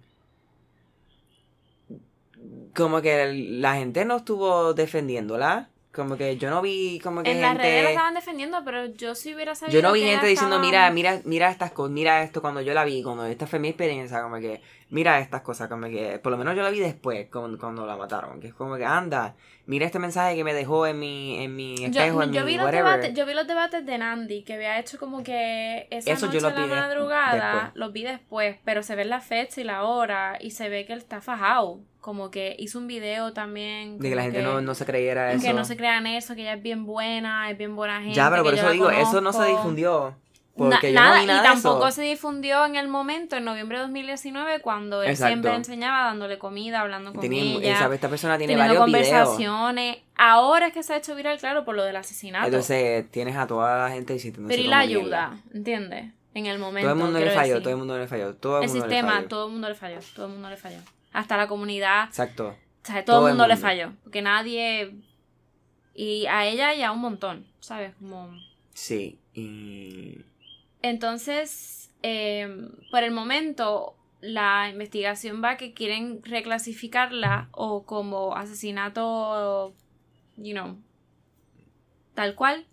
[SPEAKER 1] Como que la gente no estuvo defendiéndola. Como que yo no vi como que
[SPEAKER 2] En las redes la estaban defendiendo, pero yo si hubiera sabido
[SPEAKER 1] Yo no vi
[SPEAKER 2] que
[SPEAKER 1] gente diciendo,
[SPEAKER 2] estaba-
[SPEAKER 1] mira, mira, mira estas cosas, mira esto cuando yo la vi, cuando esta fue mi experiencia, como que, mira estas cosas, como que, por lo menos yo la vi después, cuando, cuando la mataron, que es como que, anda, mira este mensaje que me dejó en mi, en mi
[SPEAKER 2] Yo,
[SPEAKER 1] espejo, en
[SPEAKER 2] yo
[SPEAKER 1] mi
[SPEAKER 2] vi los debates, yo vi los debates de Nandi, que había hecho como que esa
[SPEAKER 1] Eso
[SPEAKER 2] noche
[SPEAKER 1] yo lo
[SPEAKER 2] la madrugada,
[SPEAKER 1] después.
[SPEAKER 2] los vi después, pero se ve la fecha y la hora, y se ve que él está fajado, como que hizo un video también.
[SPEAKER 1] de que la gente no, no se creyera eso.
[SPEAKER 2] que no se crean eso, que ella es bien buena, es bien buena gente.
[SPEAKER 1] ya, pero por
[SPEAKER 2] que
[SPEAKER 1] eso digo, eso no se difundió.
[SPEAKER 2] Na-
[SPEAKER 1] Porque yo
[SPEAKER 2] nada,
[SPEAKER 1] no nada
[SPEAKER 2] y
[SPEAKER 1] de
[SPEAKER 2] tampoco
[SPEAKER 1] eso.
[SPEAKER 2] se difundió en el momento, en noviembre de 2019, cuando él
[SPEAKER 1] Exacto.
[SPEAKER 2] siempre enseñaba dándole comida, hablando con
[SPEAKER 1] Tenía-
[SPEAKER 2] ella,
[SPEAKER 1] esa- esta persona tiene varios videos.
[SPEAKER 2] conversaciones. Ahora es que se ha hecho viral, claro, por lo del asesinato.
[SPEAKER 1] Entonces tienes a toda la gente diciendo
[SPEAKER 2] pero y la ayuda, ¿entiendes? En el momento.
[SPEAKER 1] Todo el mundo le falló,
[SPEAKER 2] decir.
[SPEAKER 1] todo el mundo le falló. Todo el,
[SPEAKER 2] El
[SPEAKER 1] mundo le
[SPEAKER 2] sistema,
[SPEAKER 1] falló.
[SPEAKER 2] todo el mundo le falló, todo el mundo le falló. Hasta la comunidad,
[SPEAKER 1] Exacto.
[SPEAKER 2] o sea, todo,
[SPEAKER 1] Todo
[SPEAKER 2] el
[SPEAKER 1] el
[SPEAKER 2] mundo, le falló. Porque nadie. Y a ella y a un montón, ¿sabes? Como.
[SPEAKER 1] Sí. Y...
[SPEAKER 2] Entonces, eh, por el momento, la investigación va que quieren reclasificarla o como asesinato, you know, tal cual,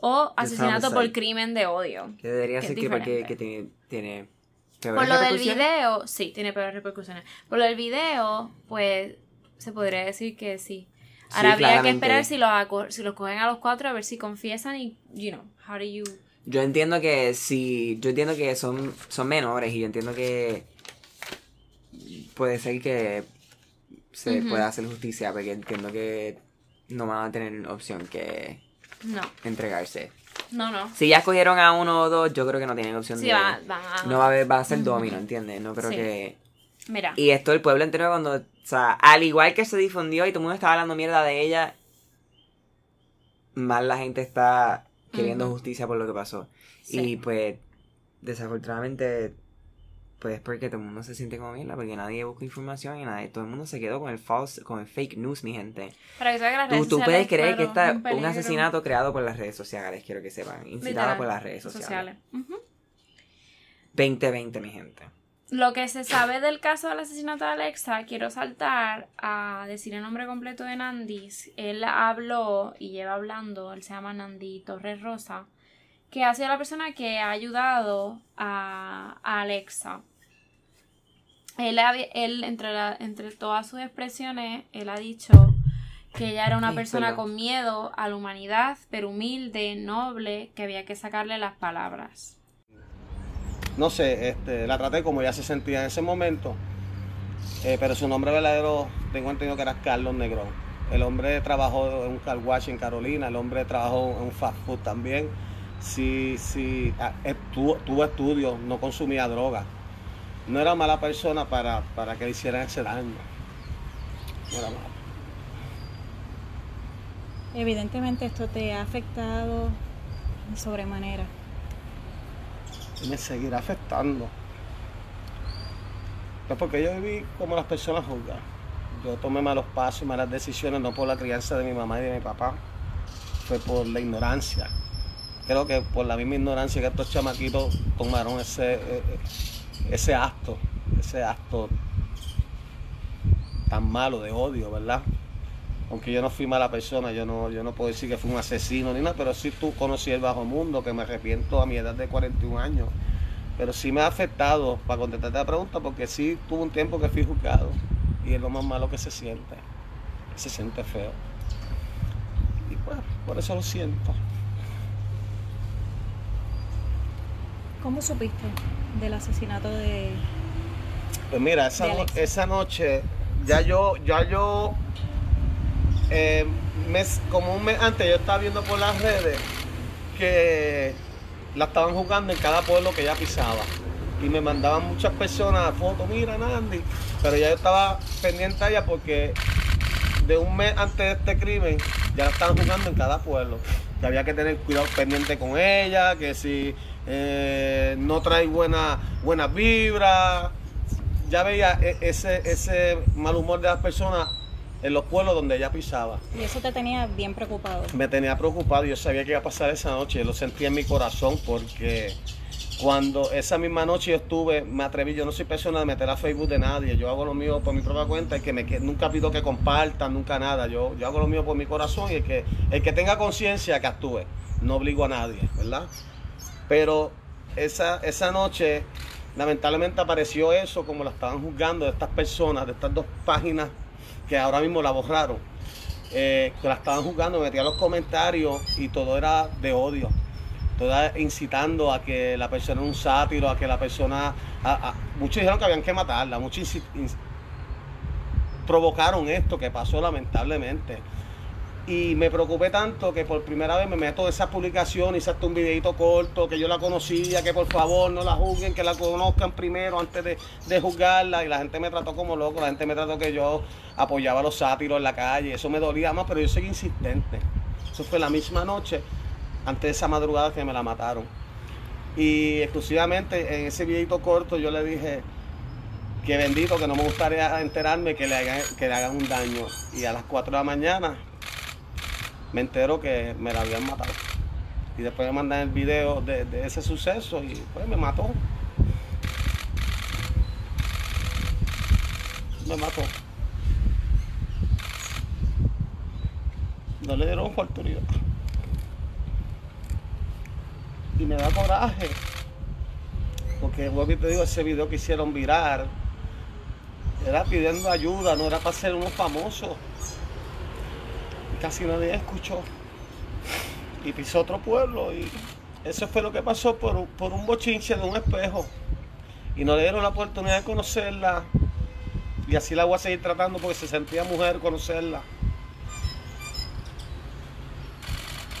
[SPEAKER 2] o asesinato por crimen de odio.
[SPEAKER 1] Que debería
[SPEAKER 2] Que
[SPEAKER 1] ser que porque que tiene, tiene ¿Peores
[SPEAKER 2] Por lo del video, sí, tiene peores repercusiones. Por lo del video, pues se podría decir que sí. Ahora habría que esperar si los, si los cogen a los cuatro a ver si confiesan y, you know, how do you...
[SPEAKER 1] Yo entiendo que si. Yo entiendo que son, son menores y yo entiendo que. Puede ser que se pueda hacer justicia, porque entiendo que no van a tener opción que
[SPEAKER 2] No,
[SPEAKER 1] entregarse.
[SPEAKER 2] No, no.
[SPEAKER 1] Si ya escogieron a uno o dos, yo creo que no tienen opción
[SPEAKER 2] Sí,
[SPEAKER 1] de.
[SPEAKER 2] van, van a...
[SPEAKER 1] No va a haber, va a ser domino, ¿entiendes? No creo
[SPEAKER 2] Sí.
[SPEAKER 1] que.
[SPEAKER 2] Mira,
[SPEAKER 1] Y esto el pueblo entero cuando. O sea, al igual que se difundió y todo el mundo estaba hablando mierda de ella, más la gente está queriendo justicia por lo que pasó.
[SPEAKER 2] Sí.
[SPEAKER 1] Y pues, desafortunadamente, pues es porque todo el mundo se siente como mierda, porque nadie busca información y nadie, todo el mundo se quedó con el false, con el fake news, mi gente.
[SPEAKER 2] para que que las
[SPEAKER 1] Tú,
[SPEAKER 2] redes
[SPEAKER 1] tú
[SPEAKER 2] sociales,
[SPEAKER 1] puedes creer que está
[SPEAKER 2] es
[SPEAKER 1] un, asesinato creado por las redes sociales, quiero que sepan, incitado por las redes sociales.
[SPEAKER 2] Ujú.
[SPEAKER 1] 2020, mi gente.
[SPEAKER 2] Lo que se sabe del caso del asesinato de Alexa, quiero saltar a decir el nombre completo de Nandis. Él habló y lleva hablando, él se llama Nandi Torres Rosa, que ha sido la persona que ha ayudado a, a Alexa. Él, él entre, la- entre todas sus expresiones, él ha dicho que ella era una persona con miedo a la humanidad, pero humilde, noble, que había que sacarle las palabras.
[SPEAKER 3] no sé, este, la traté como ella se sentía en ese momento, eh, pero su nombre verdadero tengo entendido que era Carlos Negrón. El hombre trabajó en un car wash en Carolina, el hombre trabajó en un fast food también. Sí, sí, ah, eh, tuvo, tuvo estudios, no consumía droga. No era mala persona para, para que le hicieran ese daño. No era mala.
[SPEAKER 4] Evidentemente esto te ha afectado de sobremanera.
[SPEAKER 3] y me seguirá afectando. Pues porque yo viví como las personas juzgan. Yo tomé malos pasos y malas decisiones, no por la crianza de mi mamá y de mi papá, fue por la ignorancia. Creo que por la misma ignorancia que estos chamaquitos tomaron ese, eh, eh, ese acto, ese acto tan malo de odio, ¿verdad? Aunque yo no fui mala persona, yo no, yo no puedo decir que fui un asesino ni nada, pero sí tú conocí el bajo mundo, que me arrepiento a mi edad de 41 años. Pero sí me ha afectado, para contestarte la pregunta, porque sí tuve un tiempo que fui juzgado. Y es lo más malo que se siente. Se siente feo. Y pues, por eso lo siento.
[SPEAKER 4] ¿Cómo supiste del asesinato de...
[SPEAKER 3] Pues mira, esa,
[SPEAKER 4] De
[SPEAKER 3] no-
[SPEAKER 4] Alexa.
[SPEAKER 3] esa noche, ya yo, ya yo, eh, mes, como un mes antes, yo estaba viendo por las redes que la estaban jugando en cada pueblo que ella pisaba. Y me mandaban muchas personas fotos, mira Nandi. Pero ya yo estaba pendiente a ella porque de un mes antes de este crimen ya la estaban jugando en cada pueblo. Que había que tener cuidado pendiente con ella, que si eh, no trae buena, buenas vibras. Ya veía e- ese, ese mal humor de las personas en los pueblos donde ella pisaba.
[SPEAKER 4] Y eso te tenía bien preocupado.
[SPEAKER 3] Me tenía preocupado, yo sabía que iba a pasar esa noche, lo sentía en mi corazón porque cuando esa misma noche yo estuve, me atreví, yo no soy persona de meter a Facebook de nadie, yo hago lo mío por mi propia cuenta y que me, que nunca pido que compartan, nunca nada, yo, yo hago lo mío por mi corazón y el que, el que tenga conciencia que actúe, no obligo a nadie, ¿verdad? Pero esa, esa noche lamentablemente apareció eso como la estaban juzgando de estas personas, de estas dos páginas que ahora mismo la borraron eh, que la estaban jugando, metía los comentarios y todo era de odio. Todo incitando a que la persona era un sátiro, a que la persona. muchos dijeron que habían que matarla, muchos provocaron esto que pasó lamentablemente. Y me preocupé tanto que por primera vez me meto en esa publicación, hice hasta un videito corto, que yo la conocía, que por favor no la juzguen, que la conozcan primero antes de, de juzgarla. Y la gente me trató como loco, la gente me trató que yo apoyaba a los sátiros en la calle. Eso me dolía más, pero yo seguí insistente. Eso fue la misma noche, antes de esa madrugada que me la mataron. Y exclusivamente en ese videito corto yo le dije que bendito, que no me gustaría enterarme que le hagan, que le hagan un daño. Y a las 4 de la mañana me entero que me la habían matado. Y después me mandan el video de, ese suceso y pues me mató. Me mató. No le dieron oportunidad. Y me da coraje. Porque que vuelvo y te digo, ese video que hicieron virar, era pidiendo ayuda, no era para ser unos famosos. Casi nadie escuchó. Y pisó otro pueblo y eso fue lo que pasó por, por un bochinche de un espejo. Y no le dieron la oportunidad de conocerla. Y así la voy a seguir tratando porque se sentía mujer conocerla.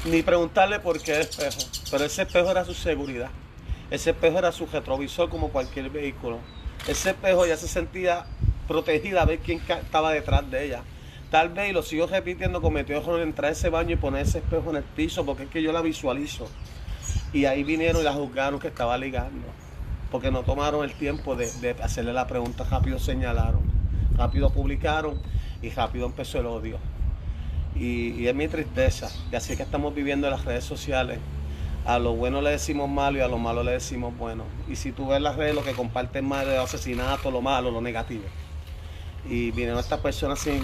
[SPEAKER 3] Ni preguntarle por qué espejo. Pero ese espejo era su seguridad. Ese espejo era su retrovisor como cualquier vehículo. Ese espejo ya se sentía protegida a ver quién estaba detrás de ella. Tal vez, y lo sigo repitiendo, cometió error en entrar a ese baño y poner ese espejo en el piso porque es que yo la visualizo. Y ahí vinieron y la juzgaron que estaba ligando. Porque no tomaron el tiempo de, de hacerle la pregunta, rápido señalaron, rápido publicaron y rápido empezó el odio. Y, es mi tristeza. Y así es que estamos viviendo en las redes sociales. A lo bueno le decimos malo y a lo malo le decimos bueno. Y si tú ves las redes, lo que comparten más es asesinato, lo malo, lo negativo. Y vinieron estas personas sin,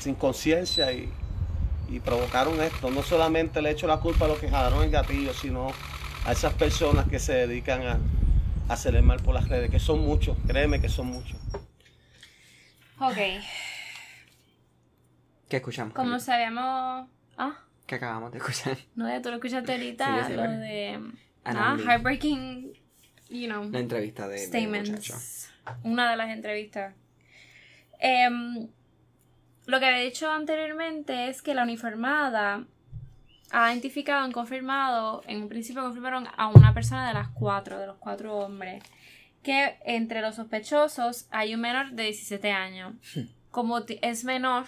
[SPEAKER 3] sin conciencia y, y provocaron esto. No solamente le echo la culpa a los que jalaron el gatillo, sino a esas personas que se dedican a, a hacer el mal por las redes, que son muchos, créeme que son muchos.
[SPEAKER 2] Ok,
[SPEAKER 1] ¿Qué escuchamos?
[SPEAKER 2] como sabíamos... Ah,
[SPEAKER 1] ¿Qué acabamos de escuchar? *laughs*
[SPEAKER 2] no, ya tú lo escuchaste ahorita,
[SPEAKER 1] Sí,
[SPEAKER 2] lo de... Ah,
[SPEAKER 1] Lee.
[SPEAKER 2] heartbreaking, you know,
[SPEAKER 1] La entrevista de,
[SPEAKER 2] statements. Una de las entrevistas. Em, lo que había dicho anteriormente es que la uniformada ha identificado, han confirmado, en un principio confirmaron a una persona de las cuatro, de los cuatro hombres, que entre los sospechosos hay un menor de 17 años.
[SPEAKER 1] Hmm.
[SPEAKER 2] Como es menor,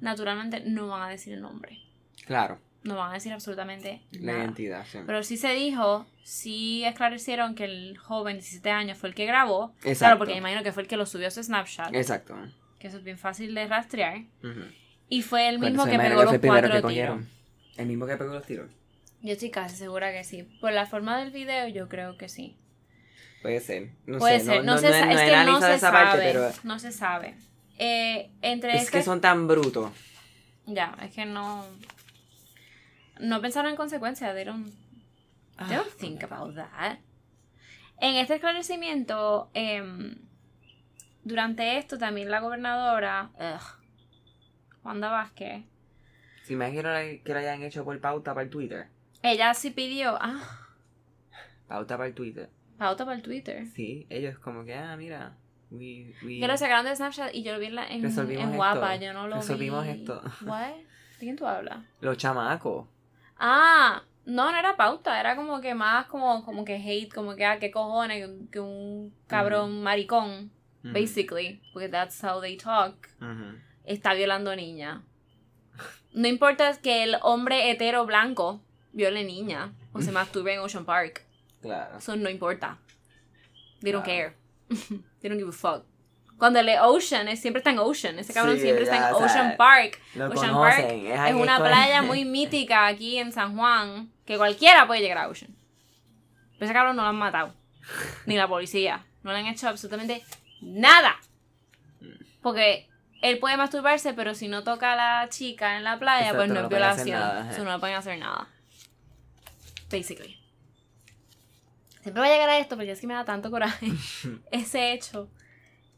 [SPEAKER 2] naturalmente no van a decir el nombre.
[SPEAKER 1] Claro,
[SPEAKER 2] No van a decir absolutamente
[SPEAKER 1] la
[SPEAKER 2] nada.
[SPEAKER 1] identidad, sí.
[SPEAKER 2] Pero sí se dijo, sí esclarecieron que el joven de 17 años fue el que grabó. Claro,
[SPEAKER 1] Exacto.
[SPEAKER 2] porque me imagino que fue el que lo subió a su Snapchat.
[SPEAKER 1] Exacto.
[SPEAKER 2] Que eso es bien fácil de rastrear.
[SPEAKER 1] Ujú.
[SPEAKER 2] Y fue el mismo que pegó los cuatro
[SPEAKER 1] que
[SPEAKER 2] tiros.
[SPEAKER 1] cogieron. El mismo que pegó los tiros.
[SPEAKER 2] Yo estoy casi segura que sí. Por la forma del video, yo creo que sí.
[SPEAKER 1] Puede ser. No
[SPEAKER 2] Puede
[SPEAKER 1] sé,
[SPEAKER 2] ser. No,
[SPEAKER 1] no,
[SPEAKER 2] se
[SPEAKER 1] no, no
[SPEAKER 2] es que no se
[SPEAKER 1] esa
[SPEAKER 2] sabe.
[SPEAKER 1] parte, pero
[SPEAKER 2] No se sabe. Eh, entre
[SPEAKER 1] es que
[SPEAKER 2] estas-
[SPEAKER 1] son tan brutos.
[SPEAKER 2] Ya, es que no. No pensaron en consecuencias. They don't, they don't think about that. En este esclarecimiento, em, durante esto también la gobernadora, ugh, Wanda Vázquez,
[SPEAKER 1] Si me imagino que lo hayan hecho por pauta para el Twitter.
[SPEAKER 2] ella sí pidió, ah,
[SPEAKER 1] Pauta para el Twitter.
[SPEAKER 2] pauta para el Twitter.
[SPEAKER 1] Sí, ellos como que, ah, mira. We, we-
[SPEAKER 2] Que lo sacaron de Snapchat y yo lo vi en, la, en. Guapa, yo no lo
[SPEAKER 1] Resolvimos
[SPEAKER 2] vi.
[SPEAKER 1] esto. *laughs*
[SPEAKER 2] What? ¿De quién tú hablas?
[SPEAKER 1] Los chamacos.
[SPEAKER 2] Ah, no, no era pauta, era como que más como, como que hate, como que, ah, qué cojones, que, un- que un cabrón maricón,
[SPEAKER 1] Ujú,
[SPEAKER 2] basically, porque that's how they talk, está violando niña. No importa que el hombre hetero blanco viole niña o se *laughs* masturbe en Ocean Park,
[SPEAKER 1] Claro.
[SPEAKER 2] eso no importa. They don't care. *laughs* They don't give a fuck. Cuando le Ocean, es, siempre está en Ocean. Ese cabrón
[SPEAKER 1] Sí,
[SPEAKER 2] siempre está en
[SPEAKER 1] sea,
[SPEAKER 2] Ocean Park.
[SPEAKER 1] Lo
[SPEAKER 2] Ocean
[SPEAKER 1] conocen.
[SPEAKER 2] Park
[SPEAKER 1] es,
[SPEAKER 2] una playa muy mítica aquí en San Juan que cualquiera puede llegar a Ocean. Pero ese cabrón no lo han matado. Ni la policía. No le han hecho absolutamente nada. Porque él puede masturbarse, pero si no toca a la chica en la playa,
[SPEAKER 1] Exacto,
[SPEAKER 2] pues no
[SPEAKER 1] no
[SPEAKER 2] es violación.
[SPEAKER 1] nada,
[SPEAKER 2] no le pueden hacer nada. Basically. Siempre va a llegar a esto porque es que me da tanto coraje *laughs* *laughs* ese hecho.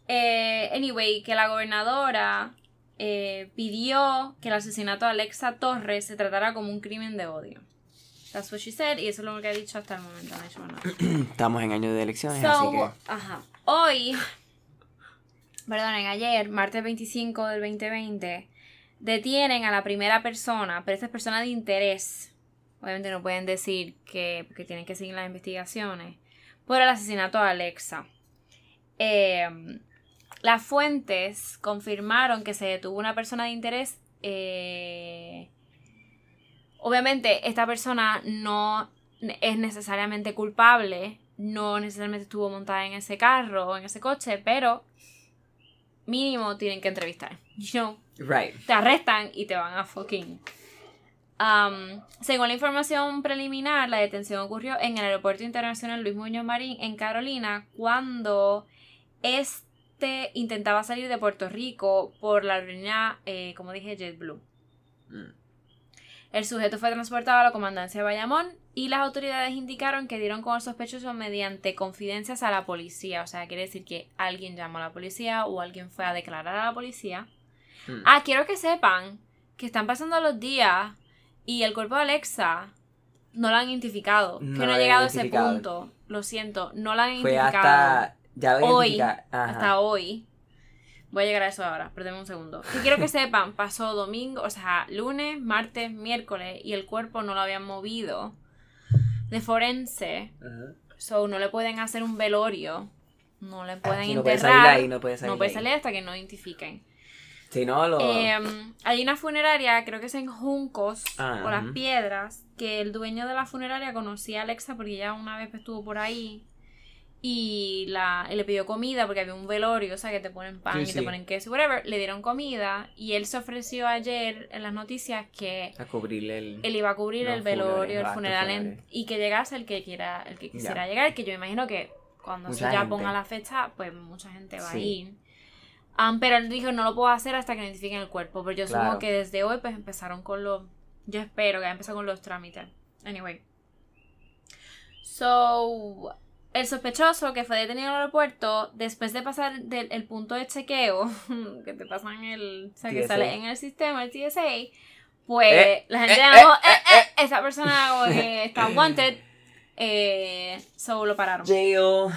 [SPEAKER 2] Eh, anyway, que la gobernadora eh, pidió que el asesinato de Alexa Torres se tratara como un crimen de odio. That's what she said, y eso es lo que ha dicho hasta el momento. No dicho más nada. *clears throat*
[SPEAKER 1] Estamos en año de elecciones,
[SPEAKER 2] So,
[SPEAKER 1] así que.
[SPEAKER 2] ajá. Hoy, perdonen, ayer, martes 25 del 2020, detienen a la primera persona, pero esta es persona de interés. Obviamente no pueden decir que, tienen que seguir las investigaciones. Por el asesinato de Alexa. Eh, las fuentes confirmaron que se detuvo una persona de interés. eh, obviamente, esta persona no es necesariamente culpable, no necesariamente estuvo montada en ese carro o en ese coche, pero mínimo tienen que entrevistar. You know,
[SPEAKER 1] Right.
[SPEAKER 2] te arrestan y te van a fucking. Um, según la información preliminar, la detención ocurrió en el Aeropuerto Internacional Luis Muñoz Marín en Carolina cuando este intentaba salir de Puerto Rico por la aerolínea, eh, como dije, JetBlue.
[SPEAKER 1] Mm.
[SPEAKER 2] El sujeto fue transportado a la comandancia de Bayamón y las autoridades indicaron que dieron con el sospechoso mediante confidencias a la policía. O sea, quiere decir que alguien llamó a la policía o alguien fue a declarar a la policía.
[SPEAKER 1] Hmm.
[SPEAKER 2] Ah, quiero que sepan que están pasando los días y el cuerpo de Alexa no lo han identificado.
[SPEAKER 1] No
[SPEAKER 2] que no ha llegado a ese punto. Lo siento, no lo han
[SPEAKER 1] Fue
[SPEAKER 2] identificado.
[SPEAKER 1] hasta. Ya
[SPEAKER 2] hoy,
[SPEAKER 1] identifica-
[SPEAKER 2] hasta hoy. Voy a llegar a eso ahora, pero un segundo. Y quiero que *laughs* sepan, pasó domingo, o sea, lunes, martes, miércoles, y el cuerpo no lo habían movido de forense.
[SPEAKER 1] Ajá.
[SPEAKER 2] So, no le pueden hacer un velorio. No le pueden
[SPEAKER 1] Sí, no puede
[SPEAKER 2] enterrar.
[SPEAKER 1] salir ahí, no puede salir
[SPEAKER 2] no puede salir hasta que no identifiquen.
[SPEAKER 1] Si no, lo.
[SPEAKER 2] Em, hay una funeraria, creo que es en Juncos
[SPEAKER 1] Ah,
[SPEAKER 2] o Las. Piedras, que el dueño de la funeraria conocía a Alexa porque ella una vez estuvo por ahí y, la, y le pidió comida porque había un velorio, o sea, que te ponen pan
[SPEAKER 1] Sí,
[SPEAKER 2] y
[SPEAKER 1] sí.
[SPEAKER 2] te ponen queso, whatever. Le dieron comida y él se ofreció ayer en las noticias que
[SPEAKER 1] a cubrirle el.
[SPEAKER 2] él iba a cubrir el velorio, el funeral en- y que llegase el que quiera, el que quisiera
[SPEAKER 1] Ya.
[SPEAKER 2] llegar, que yo imagino que cuando
[SPEAKER 1] Mucha
[SPEAKER 2] se ya
[SPEAKER 1] gente.
[SPEAKER 2] ponga la fecha, pues mucha gente va a ir. Pero él dijo, no lo puedo hacer hasta que identifiquen el cuerpo, pero yo
[SPEAKER 1] Claro.
[SPEAKER 2] supongo que desde hoy pues empezaron con los, yo espero que hayan empezado con los trámites. Anyway. So, el sospechoso que fue detenido en el aeropuerto, después de pasar del el punto de chequeo, *laughs* que te pasan el, o sea, que
[SPEAKER 1] TSA.
[SPEAKER 2] sale en el sistema, el TSA, pues
[SPEAKER 1] Eh,
[SPEAKER 2] la gente
[SPEAKER 1] eh,
[SPEAKER 2] llamó,
[SPEAKER 1] eh,
[SPEAKER 2] "Eh, eh", esa persona *laughs* está wanted, eh, so lo pararon.
[SPEAKER 1] Jail.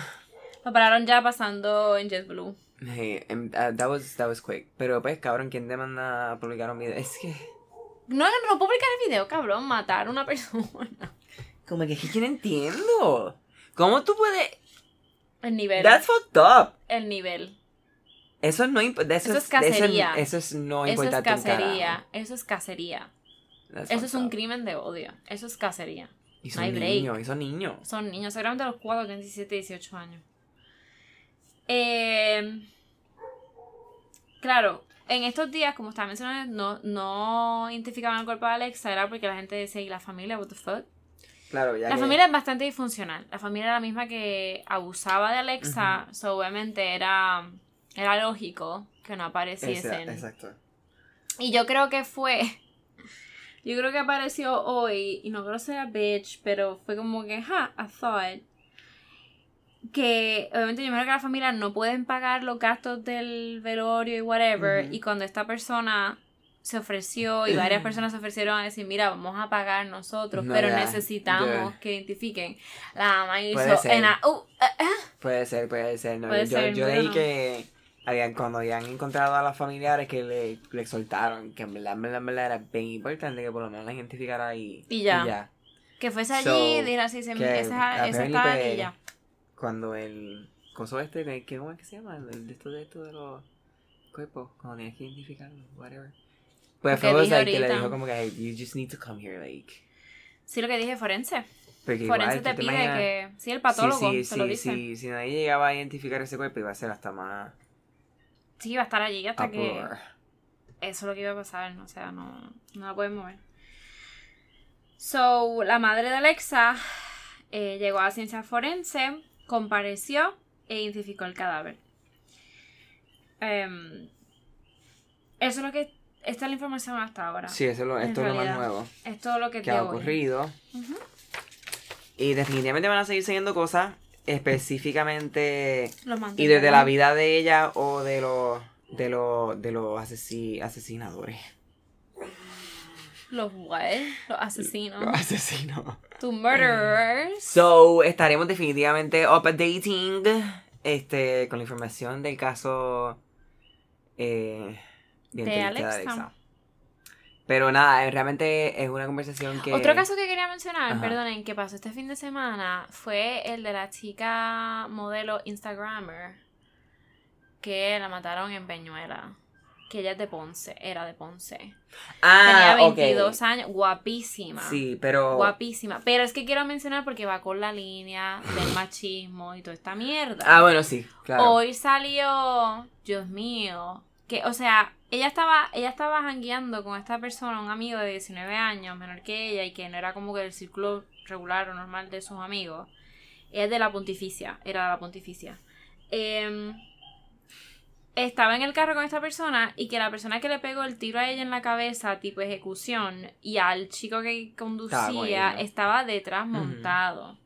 [SPEAKER 2] Lo pararon ya pasando en JetBlue.
[SPEAKER 1] Hey, em, uh, that was that was quick. Pero pues, cabrón, ¿quién demanda publicar un video? *laughs* Es que.
[SPEAKER 2] No, no publicar el video, cabrón, matar a una persona.
[SPEAKER 1] Como que no entiendo. ¿Cómo tú puedes.?
[SPEAKER 2] El nivel.
[SPEAKER 1] That's fucked up.
[SPEAKER 2] El nivel.
[SPEAKER 1] Eso no de
[SPEAKER 2] Eso es cacería.
[SPEAKER 1] Eso, es no
[SPEAKER 2] Eso es cacería. Eso es cacería.
[SPEAKER 1] That's
[SPEAKER 2] Eso es un
[SPEAKER 1] up.
[SPEAKER 2] crimen de odio. Eso es cacería.
[SPEAKER 1] Y son niños, y son niños.
[SPEAKER 2] Son niños, seguramente los 4, 17, 18 años. Eh, claro, en estos días, como estaba mencionando, no, no identificaban el cuerpo de Alexa, era porque la gente decía, ¿y la familia? ¿What the fuck?
[SPEAKER 1] Claro, ya
[SPEAKER 2] La
[SPEAKER 1] que-
[SPEAKER 2] familia es bastante disfuncional. La familia era la misma que abusaba de Alexa, so obviamente era, era lógico que no
[SPEAKER 1] Ese-
[SPEAKER 2] apareciesen.
[SPEAKER 1] Exacto.
[SPEAKER 2] Y yo creo que fue. *laughs* Yo creo que apareció hoy, y no creo que sea bitch, pero fue como que, ja, I thought. Que obviamente yo imagino que la familia no pueden pagar los gastos del velorio y whatever. Y cuando esta persona se ofreció y varias personas se ofrecieron a decir, mira, vamos a pagar nosotros,
[SPEAKER 1] No,
[SPEAKER 2] pero
[SPEAKER 1] ya,
[SPEAKER 2] necesitamos
[SPEAKER 1] ya.
[SPEAKER 2] que identifiquen. La mamá hizo
[SPEAKER 1] Puede ser.
[SPEAKER 2] en la- uh, eh.
[SPEAKER 1] Puede ser, puede ser. No,
[SPEAKER 2] Puede
[SPEAKER 1] yo,
[SPEAKER 2] ser,
[SPEAKER 1] yo leí
[SPEAKER 2] no.
[SPEAKER 1] que habían, cuando habían encontrado a los familiares que le, le exhortaron que en verdad, en verdad, en verdad era bien importante que por lo menos la identificara y,
[SPEAKER 2] Y ya. Que fuese allí,
[SPEAKER 1] So,
[SPEAKER 2] dijera se,
[SPEAKER 1] que
[SPEAKER 2] ese, ese está
[SPEAKER 1] apparently,
[SPEAKER 2] aquí
[SPEAKER 1] pues,
[SPEAKER 2] y ya.
[SPEAKER 1] Cuando el coso este, ¿cómo es que se llama? El de esto de esto de los cuerpos, cuando tienes que identificarlo, whatever. Pues
[SPEAKER 2] Lo
[SPEAKER 1] fue like, que le dijo como que hey, you just need to come here, like.
[SPEAKER 2] Sí, lo que dije, forense.
[SPEAKER 1] Porque
[SPEAKER 2] Forense
[SPEAKER 1] igual,
[SPEAKER 2] te
[SPEAKER 1] ¿tú te
[SPEAKER 2] pide
[SPEAKER 1] imaginas?
[SPEAKER 2] que. Sí, el patólogo
[SPEAKER 1] sí, sí,
[SPEAKER 2] lo
[SPEAKER 1] sí,
[SPEAKER 2] dice.
[SPEAKER 1] sí, si nadie llegaba a identificar ese cuerpo iba a ser hasta más
[SPEAKER 2] Sí, va a estar allí hasta que. Eso es lo que iba a pasar, o sea, no, no la pueden mover. So, la madre de Alexa eh, llegó a ciencia forense, compareció e identificó el cadáver. Em, eso es lo que. Esta es la información hasta ahora.
[SPEAKER 1] Sí, eso es lo, esto es lo más nuevo
[SPEAKER 2] Es todo lo que
[SPEAKER 1] que ha ocurrido. Y definitivamente van a seguir siguiendo cosas específicamente
[SPEAKER 2] Los
[SPEAKER 1] y desde la vida de ella o de los de los de los asesi- asesinadores.
[SPEAKER 2] Los what? Los asesinos.
[SPEAKER 1] Los asesinos.
[SPEAKER 2] Tu murderers.
[SPEAKER 1] So, estaremos definitivamente updating este con la información del caso eh, de,
[SPEAKER 2] Alexa.
[SPEAKER 1] Pero nada, realmente es una conversación que
[SPEAKER 2] Otro caso que quería mencionar,
[SPEAKER 1] Ajá.
[SPEAKER 2] perdonen, que pasó este fin de semana fue el de la chica modelo Instagrammer que la mataron en Peñuela. Que ella es de Ponce, era de Ponce.
[SPEAKER 1] ah,
[SPEAKER 2] Tenía
[SPEAKER 1] ok.
[SPEAKER 2] 22 años, guapísima.
[SPEAKER 1] Sí, pero
[SPEAKER 2] Guapísima. Pero es que quiero mencionar porque va con la línea del *laughs* machismo y toda esta mierda.
[SPEAKER 1] Ah, bueno, sí, claro.
[SPEAKER 2] Hoy salió, Dios mío, que, o sea, ella estaba, ella estaba jangueando con esta persona, un amigo de 19 años, menor que ella, y que no era como que el círculo regular o normal de sus amigos. Ella es de la pontificia, era de la pontificia. Em, estaba en el carro con esta persona y que la persona que le pegó el tiro a ella en la cabeza, tipo ejecución, y al chico que conducía estaba detrás montado.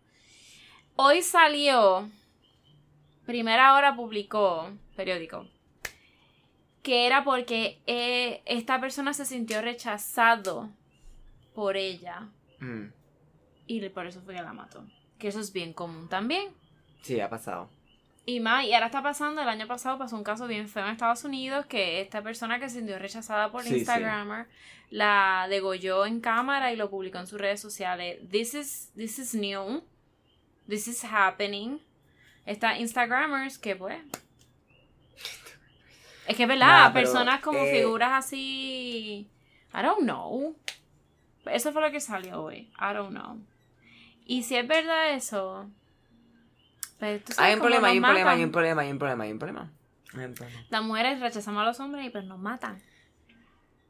[SPEAKER 2] Hoy salió, primera hora publicó, periódico, que era porque eh, esta persona se sintió rechazado por ella
[SPEAKER 1] Mm,
[SPEAKER 2] y por eso fue que la mató. Que eso es bien común también.
[SPEAKER 1] Sí, ha pasado.
[SPEAKER 2] Y más, y ahora está pasando, el año pasado pasó un caso bien feo en Estados Unidos, que esta persona que se sintió rechazada por
[SPEAKER 1] Sí, sí.
[SPEAKER 2] Instagrammer la degolló en cámara y lo publicó en sus redes sociales. This is, this is new. This is happening. Está Instagrammers que pues... Es que es verdad,
[SPEAKER 1] Nah, pero,
[SPEAKER 2] personas como
[SPEAKER 1] eh,
[SPEAKER 2] figuras así... I don't know. Eso fue lo que salió hoy. I don't know. Y si es verdad eso... Pues, tú sabes
[SPEAKER 1] Hay un problema, hay un problema, hay un problema, hay un problema, hay un problema. Hay un problema.
[SPEAKER 2] Las mujeres rechazamos a los hombres y pues nos matan.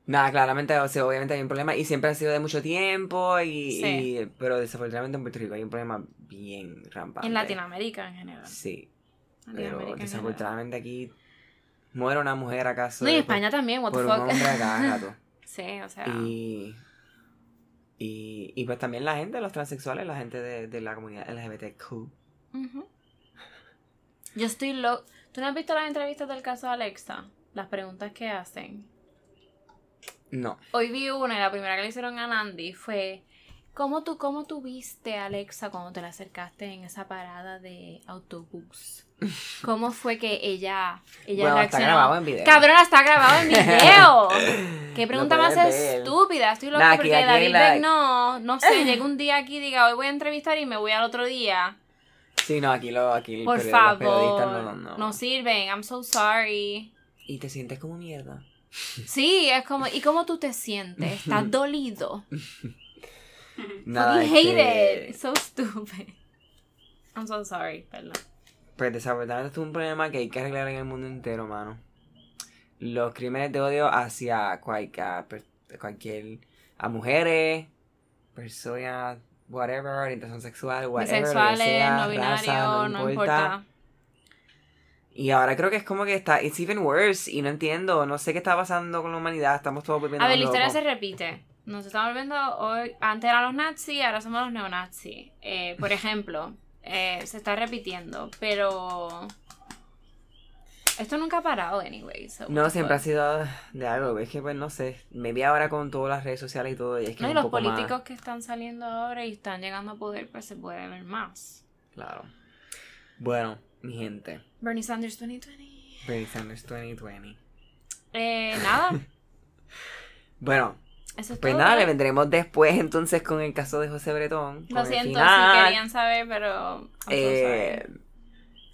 [SPEAKER 1] Nada, claramente, o sea, obviamente hay un problema y siempre ha sido de mucho tiempo y,
[SPEAKER 2] Sí.
[SPEAKER 1] y- pero desafortunadamente en Puerto Rico hay un problema bien rampante.
[SPEAKER 2] En Latinoamérica en general.
[SPEAKER 1] Sí, pero
[SPEAKER 2] general.
[SPEAKER 1] desafortunadamente aquí muere una mujer acaso
[SPEAKER 2] No, y España también, what
[SPEAKER 1] por
[SPEAKER 2] the
[SPEAKER 1] un
[SPEAKER 2] fuck.
[SPEAKER 1] hombre a cada rato.
[SPEAKER 2] sí, o sea.
[SPEAKER 1] Y, y, y pues también la gente, los transexuales, la gente de, de la comunidad LGBTQ.
[SPEAKER 2] Yo estoy loco. ¿Tú no has visto las entrevistas del caso de Alexa? Las preguntas que hacen.
[SPEAKER 1] No.
[SPEAKER 2] Hoy vi una y la primera que le hicieron a Nandy fue. ¿Cómo tú, cómo tú viste a Alexa cuando te la acercaste en esa parada de autobús? ¿Cómo fue que ella, ella
[SPEAKER 1] Bueno, está
[SPEAKER 2] reaccionó?
[SPEAKER 1] grabado en video.
[SPEAKER 2] Cabrona, está grabado en video. *laughs* Qué pregunta
[SPEAKER 1] Lo
[SPEAKER 2] más
[SPEAKER 1] ver.
[SPEAKER 2] estúpida. Estoy loca
[SPEAKER 1] Nah,
[SPEAKER 2] porque
[SPEAKER 1] aquí
[SPEAKER 2] David
[SPEAKER 1] la-
[SPEAKER 2] Beck no, no sé, llega un día aquí y diga, hoy voy a entrevistar y me voy al otro día.
[SPEAKER 1] Sí, no, aquí lo, aquí
[SPEAKER 2] Por
[SPEAKER 1] pero los periodistas
[SPEAKER 2] favor.
[SPEAKER 1] no,
[SPEAKER 2] No,
[SPEAKER 1] no.
[SPEAKER 2] sirven. I'm so sorry.
[SPEAKER 1] Y te sientes como mierda.
[SPEAKER 2] Sí, es como, ¿y cómo tú te sientes? ¿Estás *laughs* dolido?
[SPEAKER 1] Nada,
[SPEAKER 2] Fucking hate
[SPEAKER 1] este,
[SPEAKER 2] it. So stupid. I'm so sorry, perdón.
[SPEAKER 1] Pues desafortunadamente esto es un problema que hay que arreglar en el mundo entero, mano. Los crímenes de odio hacia cualquier, cualquier a mujeres, personas, whatever, orientación sexual, whatever,
[SPEAKER 2] Bisexuales,
[SPEAKER 1] sea,
[SPEAKER 2] no binario,
[SPEAKER 1] raza,
[SPEAKER 2] no, importa.
[SPEAKER 1] Y ahora creo que es como que está, it's even worse, y no entiendo, no sé qué está pasando con la humanidad, estamos todos volviendo
[SPEAKER 2] A ver, la historia se repite. Nos estamos volviendo hoy. Antes eran los nazis, ahora somos los neonazis. Eh, por ejemplo, eh, se está repitiendo, pero. Esto nunca ha parado, anyway. so,
[SPEAKER 1] No, siempre ha sido de algo, es que pues no sé, me vi ahora con todas las redes sociales y todo, y es que
[SPEAKER 2] No,
[SPEAKER 1] es
[SPEAKER 2] y
[SPEAKER 1] un
[SPEAKER 2] los
[SPEAKER 1] más-
[SPEAKER 2] políticos que están saliendo ahora y están llegando a poder, pues se puede ver más.
[SPEAKER 1] Claro. Bueno, mi gente.
[SPEAKER 2] Bernie Sanders 2020.
[SPEAKER 1] Bernie Sanders 2020.
[SPEAKER 2] Eh, nada, *laughs*
[SPEAKER 1] Bueno,
[SPEAKER 2] eso es
[SPEAKER 1] pues
[SPEAKER 2] todo.
[SPEAKER 1] nada, le vendremos después entonces con el caso de José Bretón.
[SPEAKER 2] Lo siento
[SPEAKER 1] final.
[SPEAKER 2] si querían saber, pero.
[SPEAKER 1] Eh.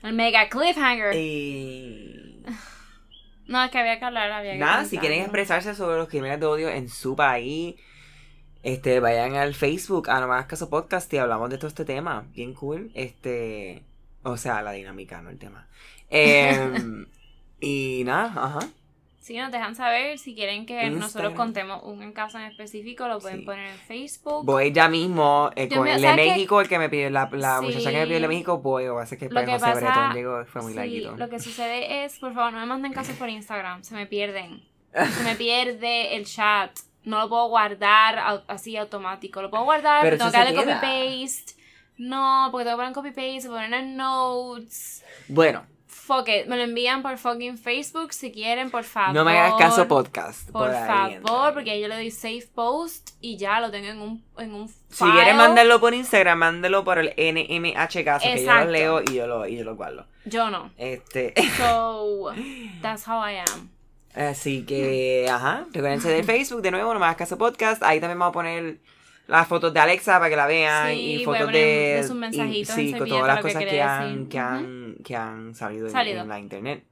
[SPEAKER 2] El mega cliffhanger.
[SPEAKER 1] y *laughs*
[SPEAKER 2] No, es que había que hablar, había que
[SPEAKER 1] nada, si quieren expresarse sobre los crímenes de odio en su país, este, vayan al Facebook, a Nomás Caso Podcast y hablamos de todo este tema. Bien cool. Este, o sea, la dinámica, no el tema. *laughs* Em, y nada, ajá.
[SPEAKER 2] Sí, nos dejan saber si quieren que nosotros
[SPEAKER 1] Instagram.
[SPEAKER 2] contemos un caso en específico, lo pueden
[SPEAKER 1] Sí.
[SPEAKER 2] poner en Facebook.
[SPEAKER 1] Voy ya mismo eh, con
[SPEAKER 2] mío,
[SPEAKER 1] el de. México, el que me pidió, la, la
[SPEAKER 2] Sí.
[SPEAKER 1] muchacha que me pidió el de México, voy, o ser que
[SPEAKER 2] Lo que pasa-
[SPEAKER 1] Bretón llegó, fue muy
[SPEAKER 2] sí,
[SPEAKER 1] larguito.
[SPEAKER 2] lo que sucede es, por favor, no me manden casos por Instagram, se me pierden. *laughs* Se me pierde el chat. No lo puedo guardar así automático. Lo puedo guardar,
[SPEAKER 1] Pero
[SPEAKER 2] pero tengo que darle
[SPEAKER 1] queda.
[SPEAKER 2] copy-paste. No, porque tengo que poner copy-paste, poner en notes.
[SPEAKER 1] Bueno,
[SPEAKER 2] Fuck it, me lo envían por fucking Facebook si quieren, por favor.
[SPEAKER 1] no me hagas caso podcast.
[SPEAKER 2] Por
[SPEAKER 1] ahí,
[SPEAKER 2] favor, porque yo le doy save post y ya lo tengo en un, en un
[SPEAKER 1] Si
[SPEAKER 2] file.
[SPEAKER 1] quieres mandarlo por Instagram, mándalo por el NMH caso, que yo lo leo y yo lo, y yo lo guardo.
[SPEAKER 2] Yo no.
[SPEAKER 1] Este,
[SPEAKER 2] So, *laughs* that's how I am.
[SPEAKER 1] así que, ajá, recuérdense de *laughs* Facebook, de nuevo, no me hagas caso podcast. Ahí también vamos a poner las fotos de Alexa para que la vean
[SPEAKER 2] Sí,
[SPEAKER 1] y
[SPEAKER 2] a
[SPEAKER 1] fotos de,
[SPEAKER 2] de sus
[SPEAKER 1] y-
[SPEAKER 2] mensajitos
[SPEAKER 1] sí,
[SPEAKER 2] en
[SPEAKER 1] con todas las
[SPEAKER 2] que
[SPEAKER 1] cosas que han,
[SPEAKER 2] decir.
[SPEAKER 1] que han, que han salido en,
[SPEAKER 2] Salido.
[SPEAKER 1] en la internet.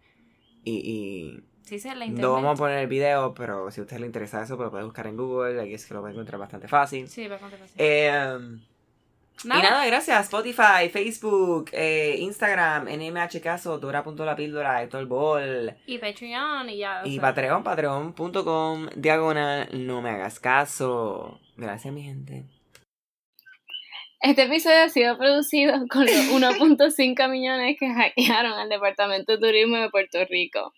[SPEAKER 1] Y, y
[SPEAKER 2] Sí, sí, en la internet.
[SPEAKER 1] no vamos a poner el video, pero si a usted le interesa eso, pues lo puede buscar en Google, ahí es que lo puede encontrar bastante fácil.
[SPEAKER 2] Sí, bastante fácil.
[SPEAKER 1] Eh, Y nada, gracias. Spotify, Facebook, eh, Instagram, NMH Caso, Dora.la píldora, Héctor Ball.
[SPEAKER 2] Y Patreon y ya. o
[SPEAKER 1] Y
[SPEAKER 2] sea.
[SPEAKER 1] Patreon, patreon.com, diagonal, no me hagas caso. Gracias, mi gente.
[SPEAKER 5] Este episodio ha sido producido con los *laughs* 1.5 millones que hackearon al Departamento de Turismo de Puerto Rico.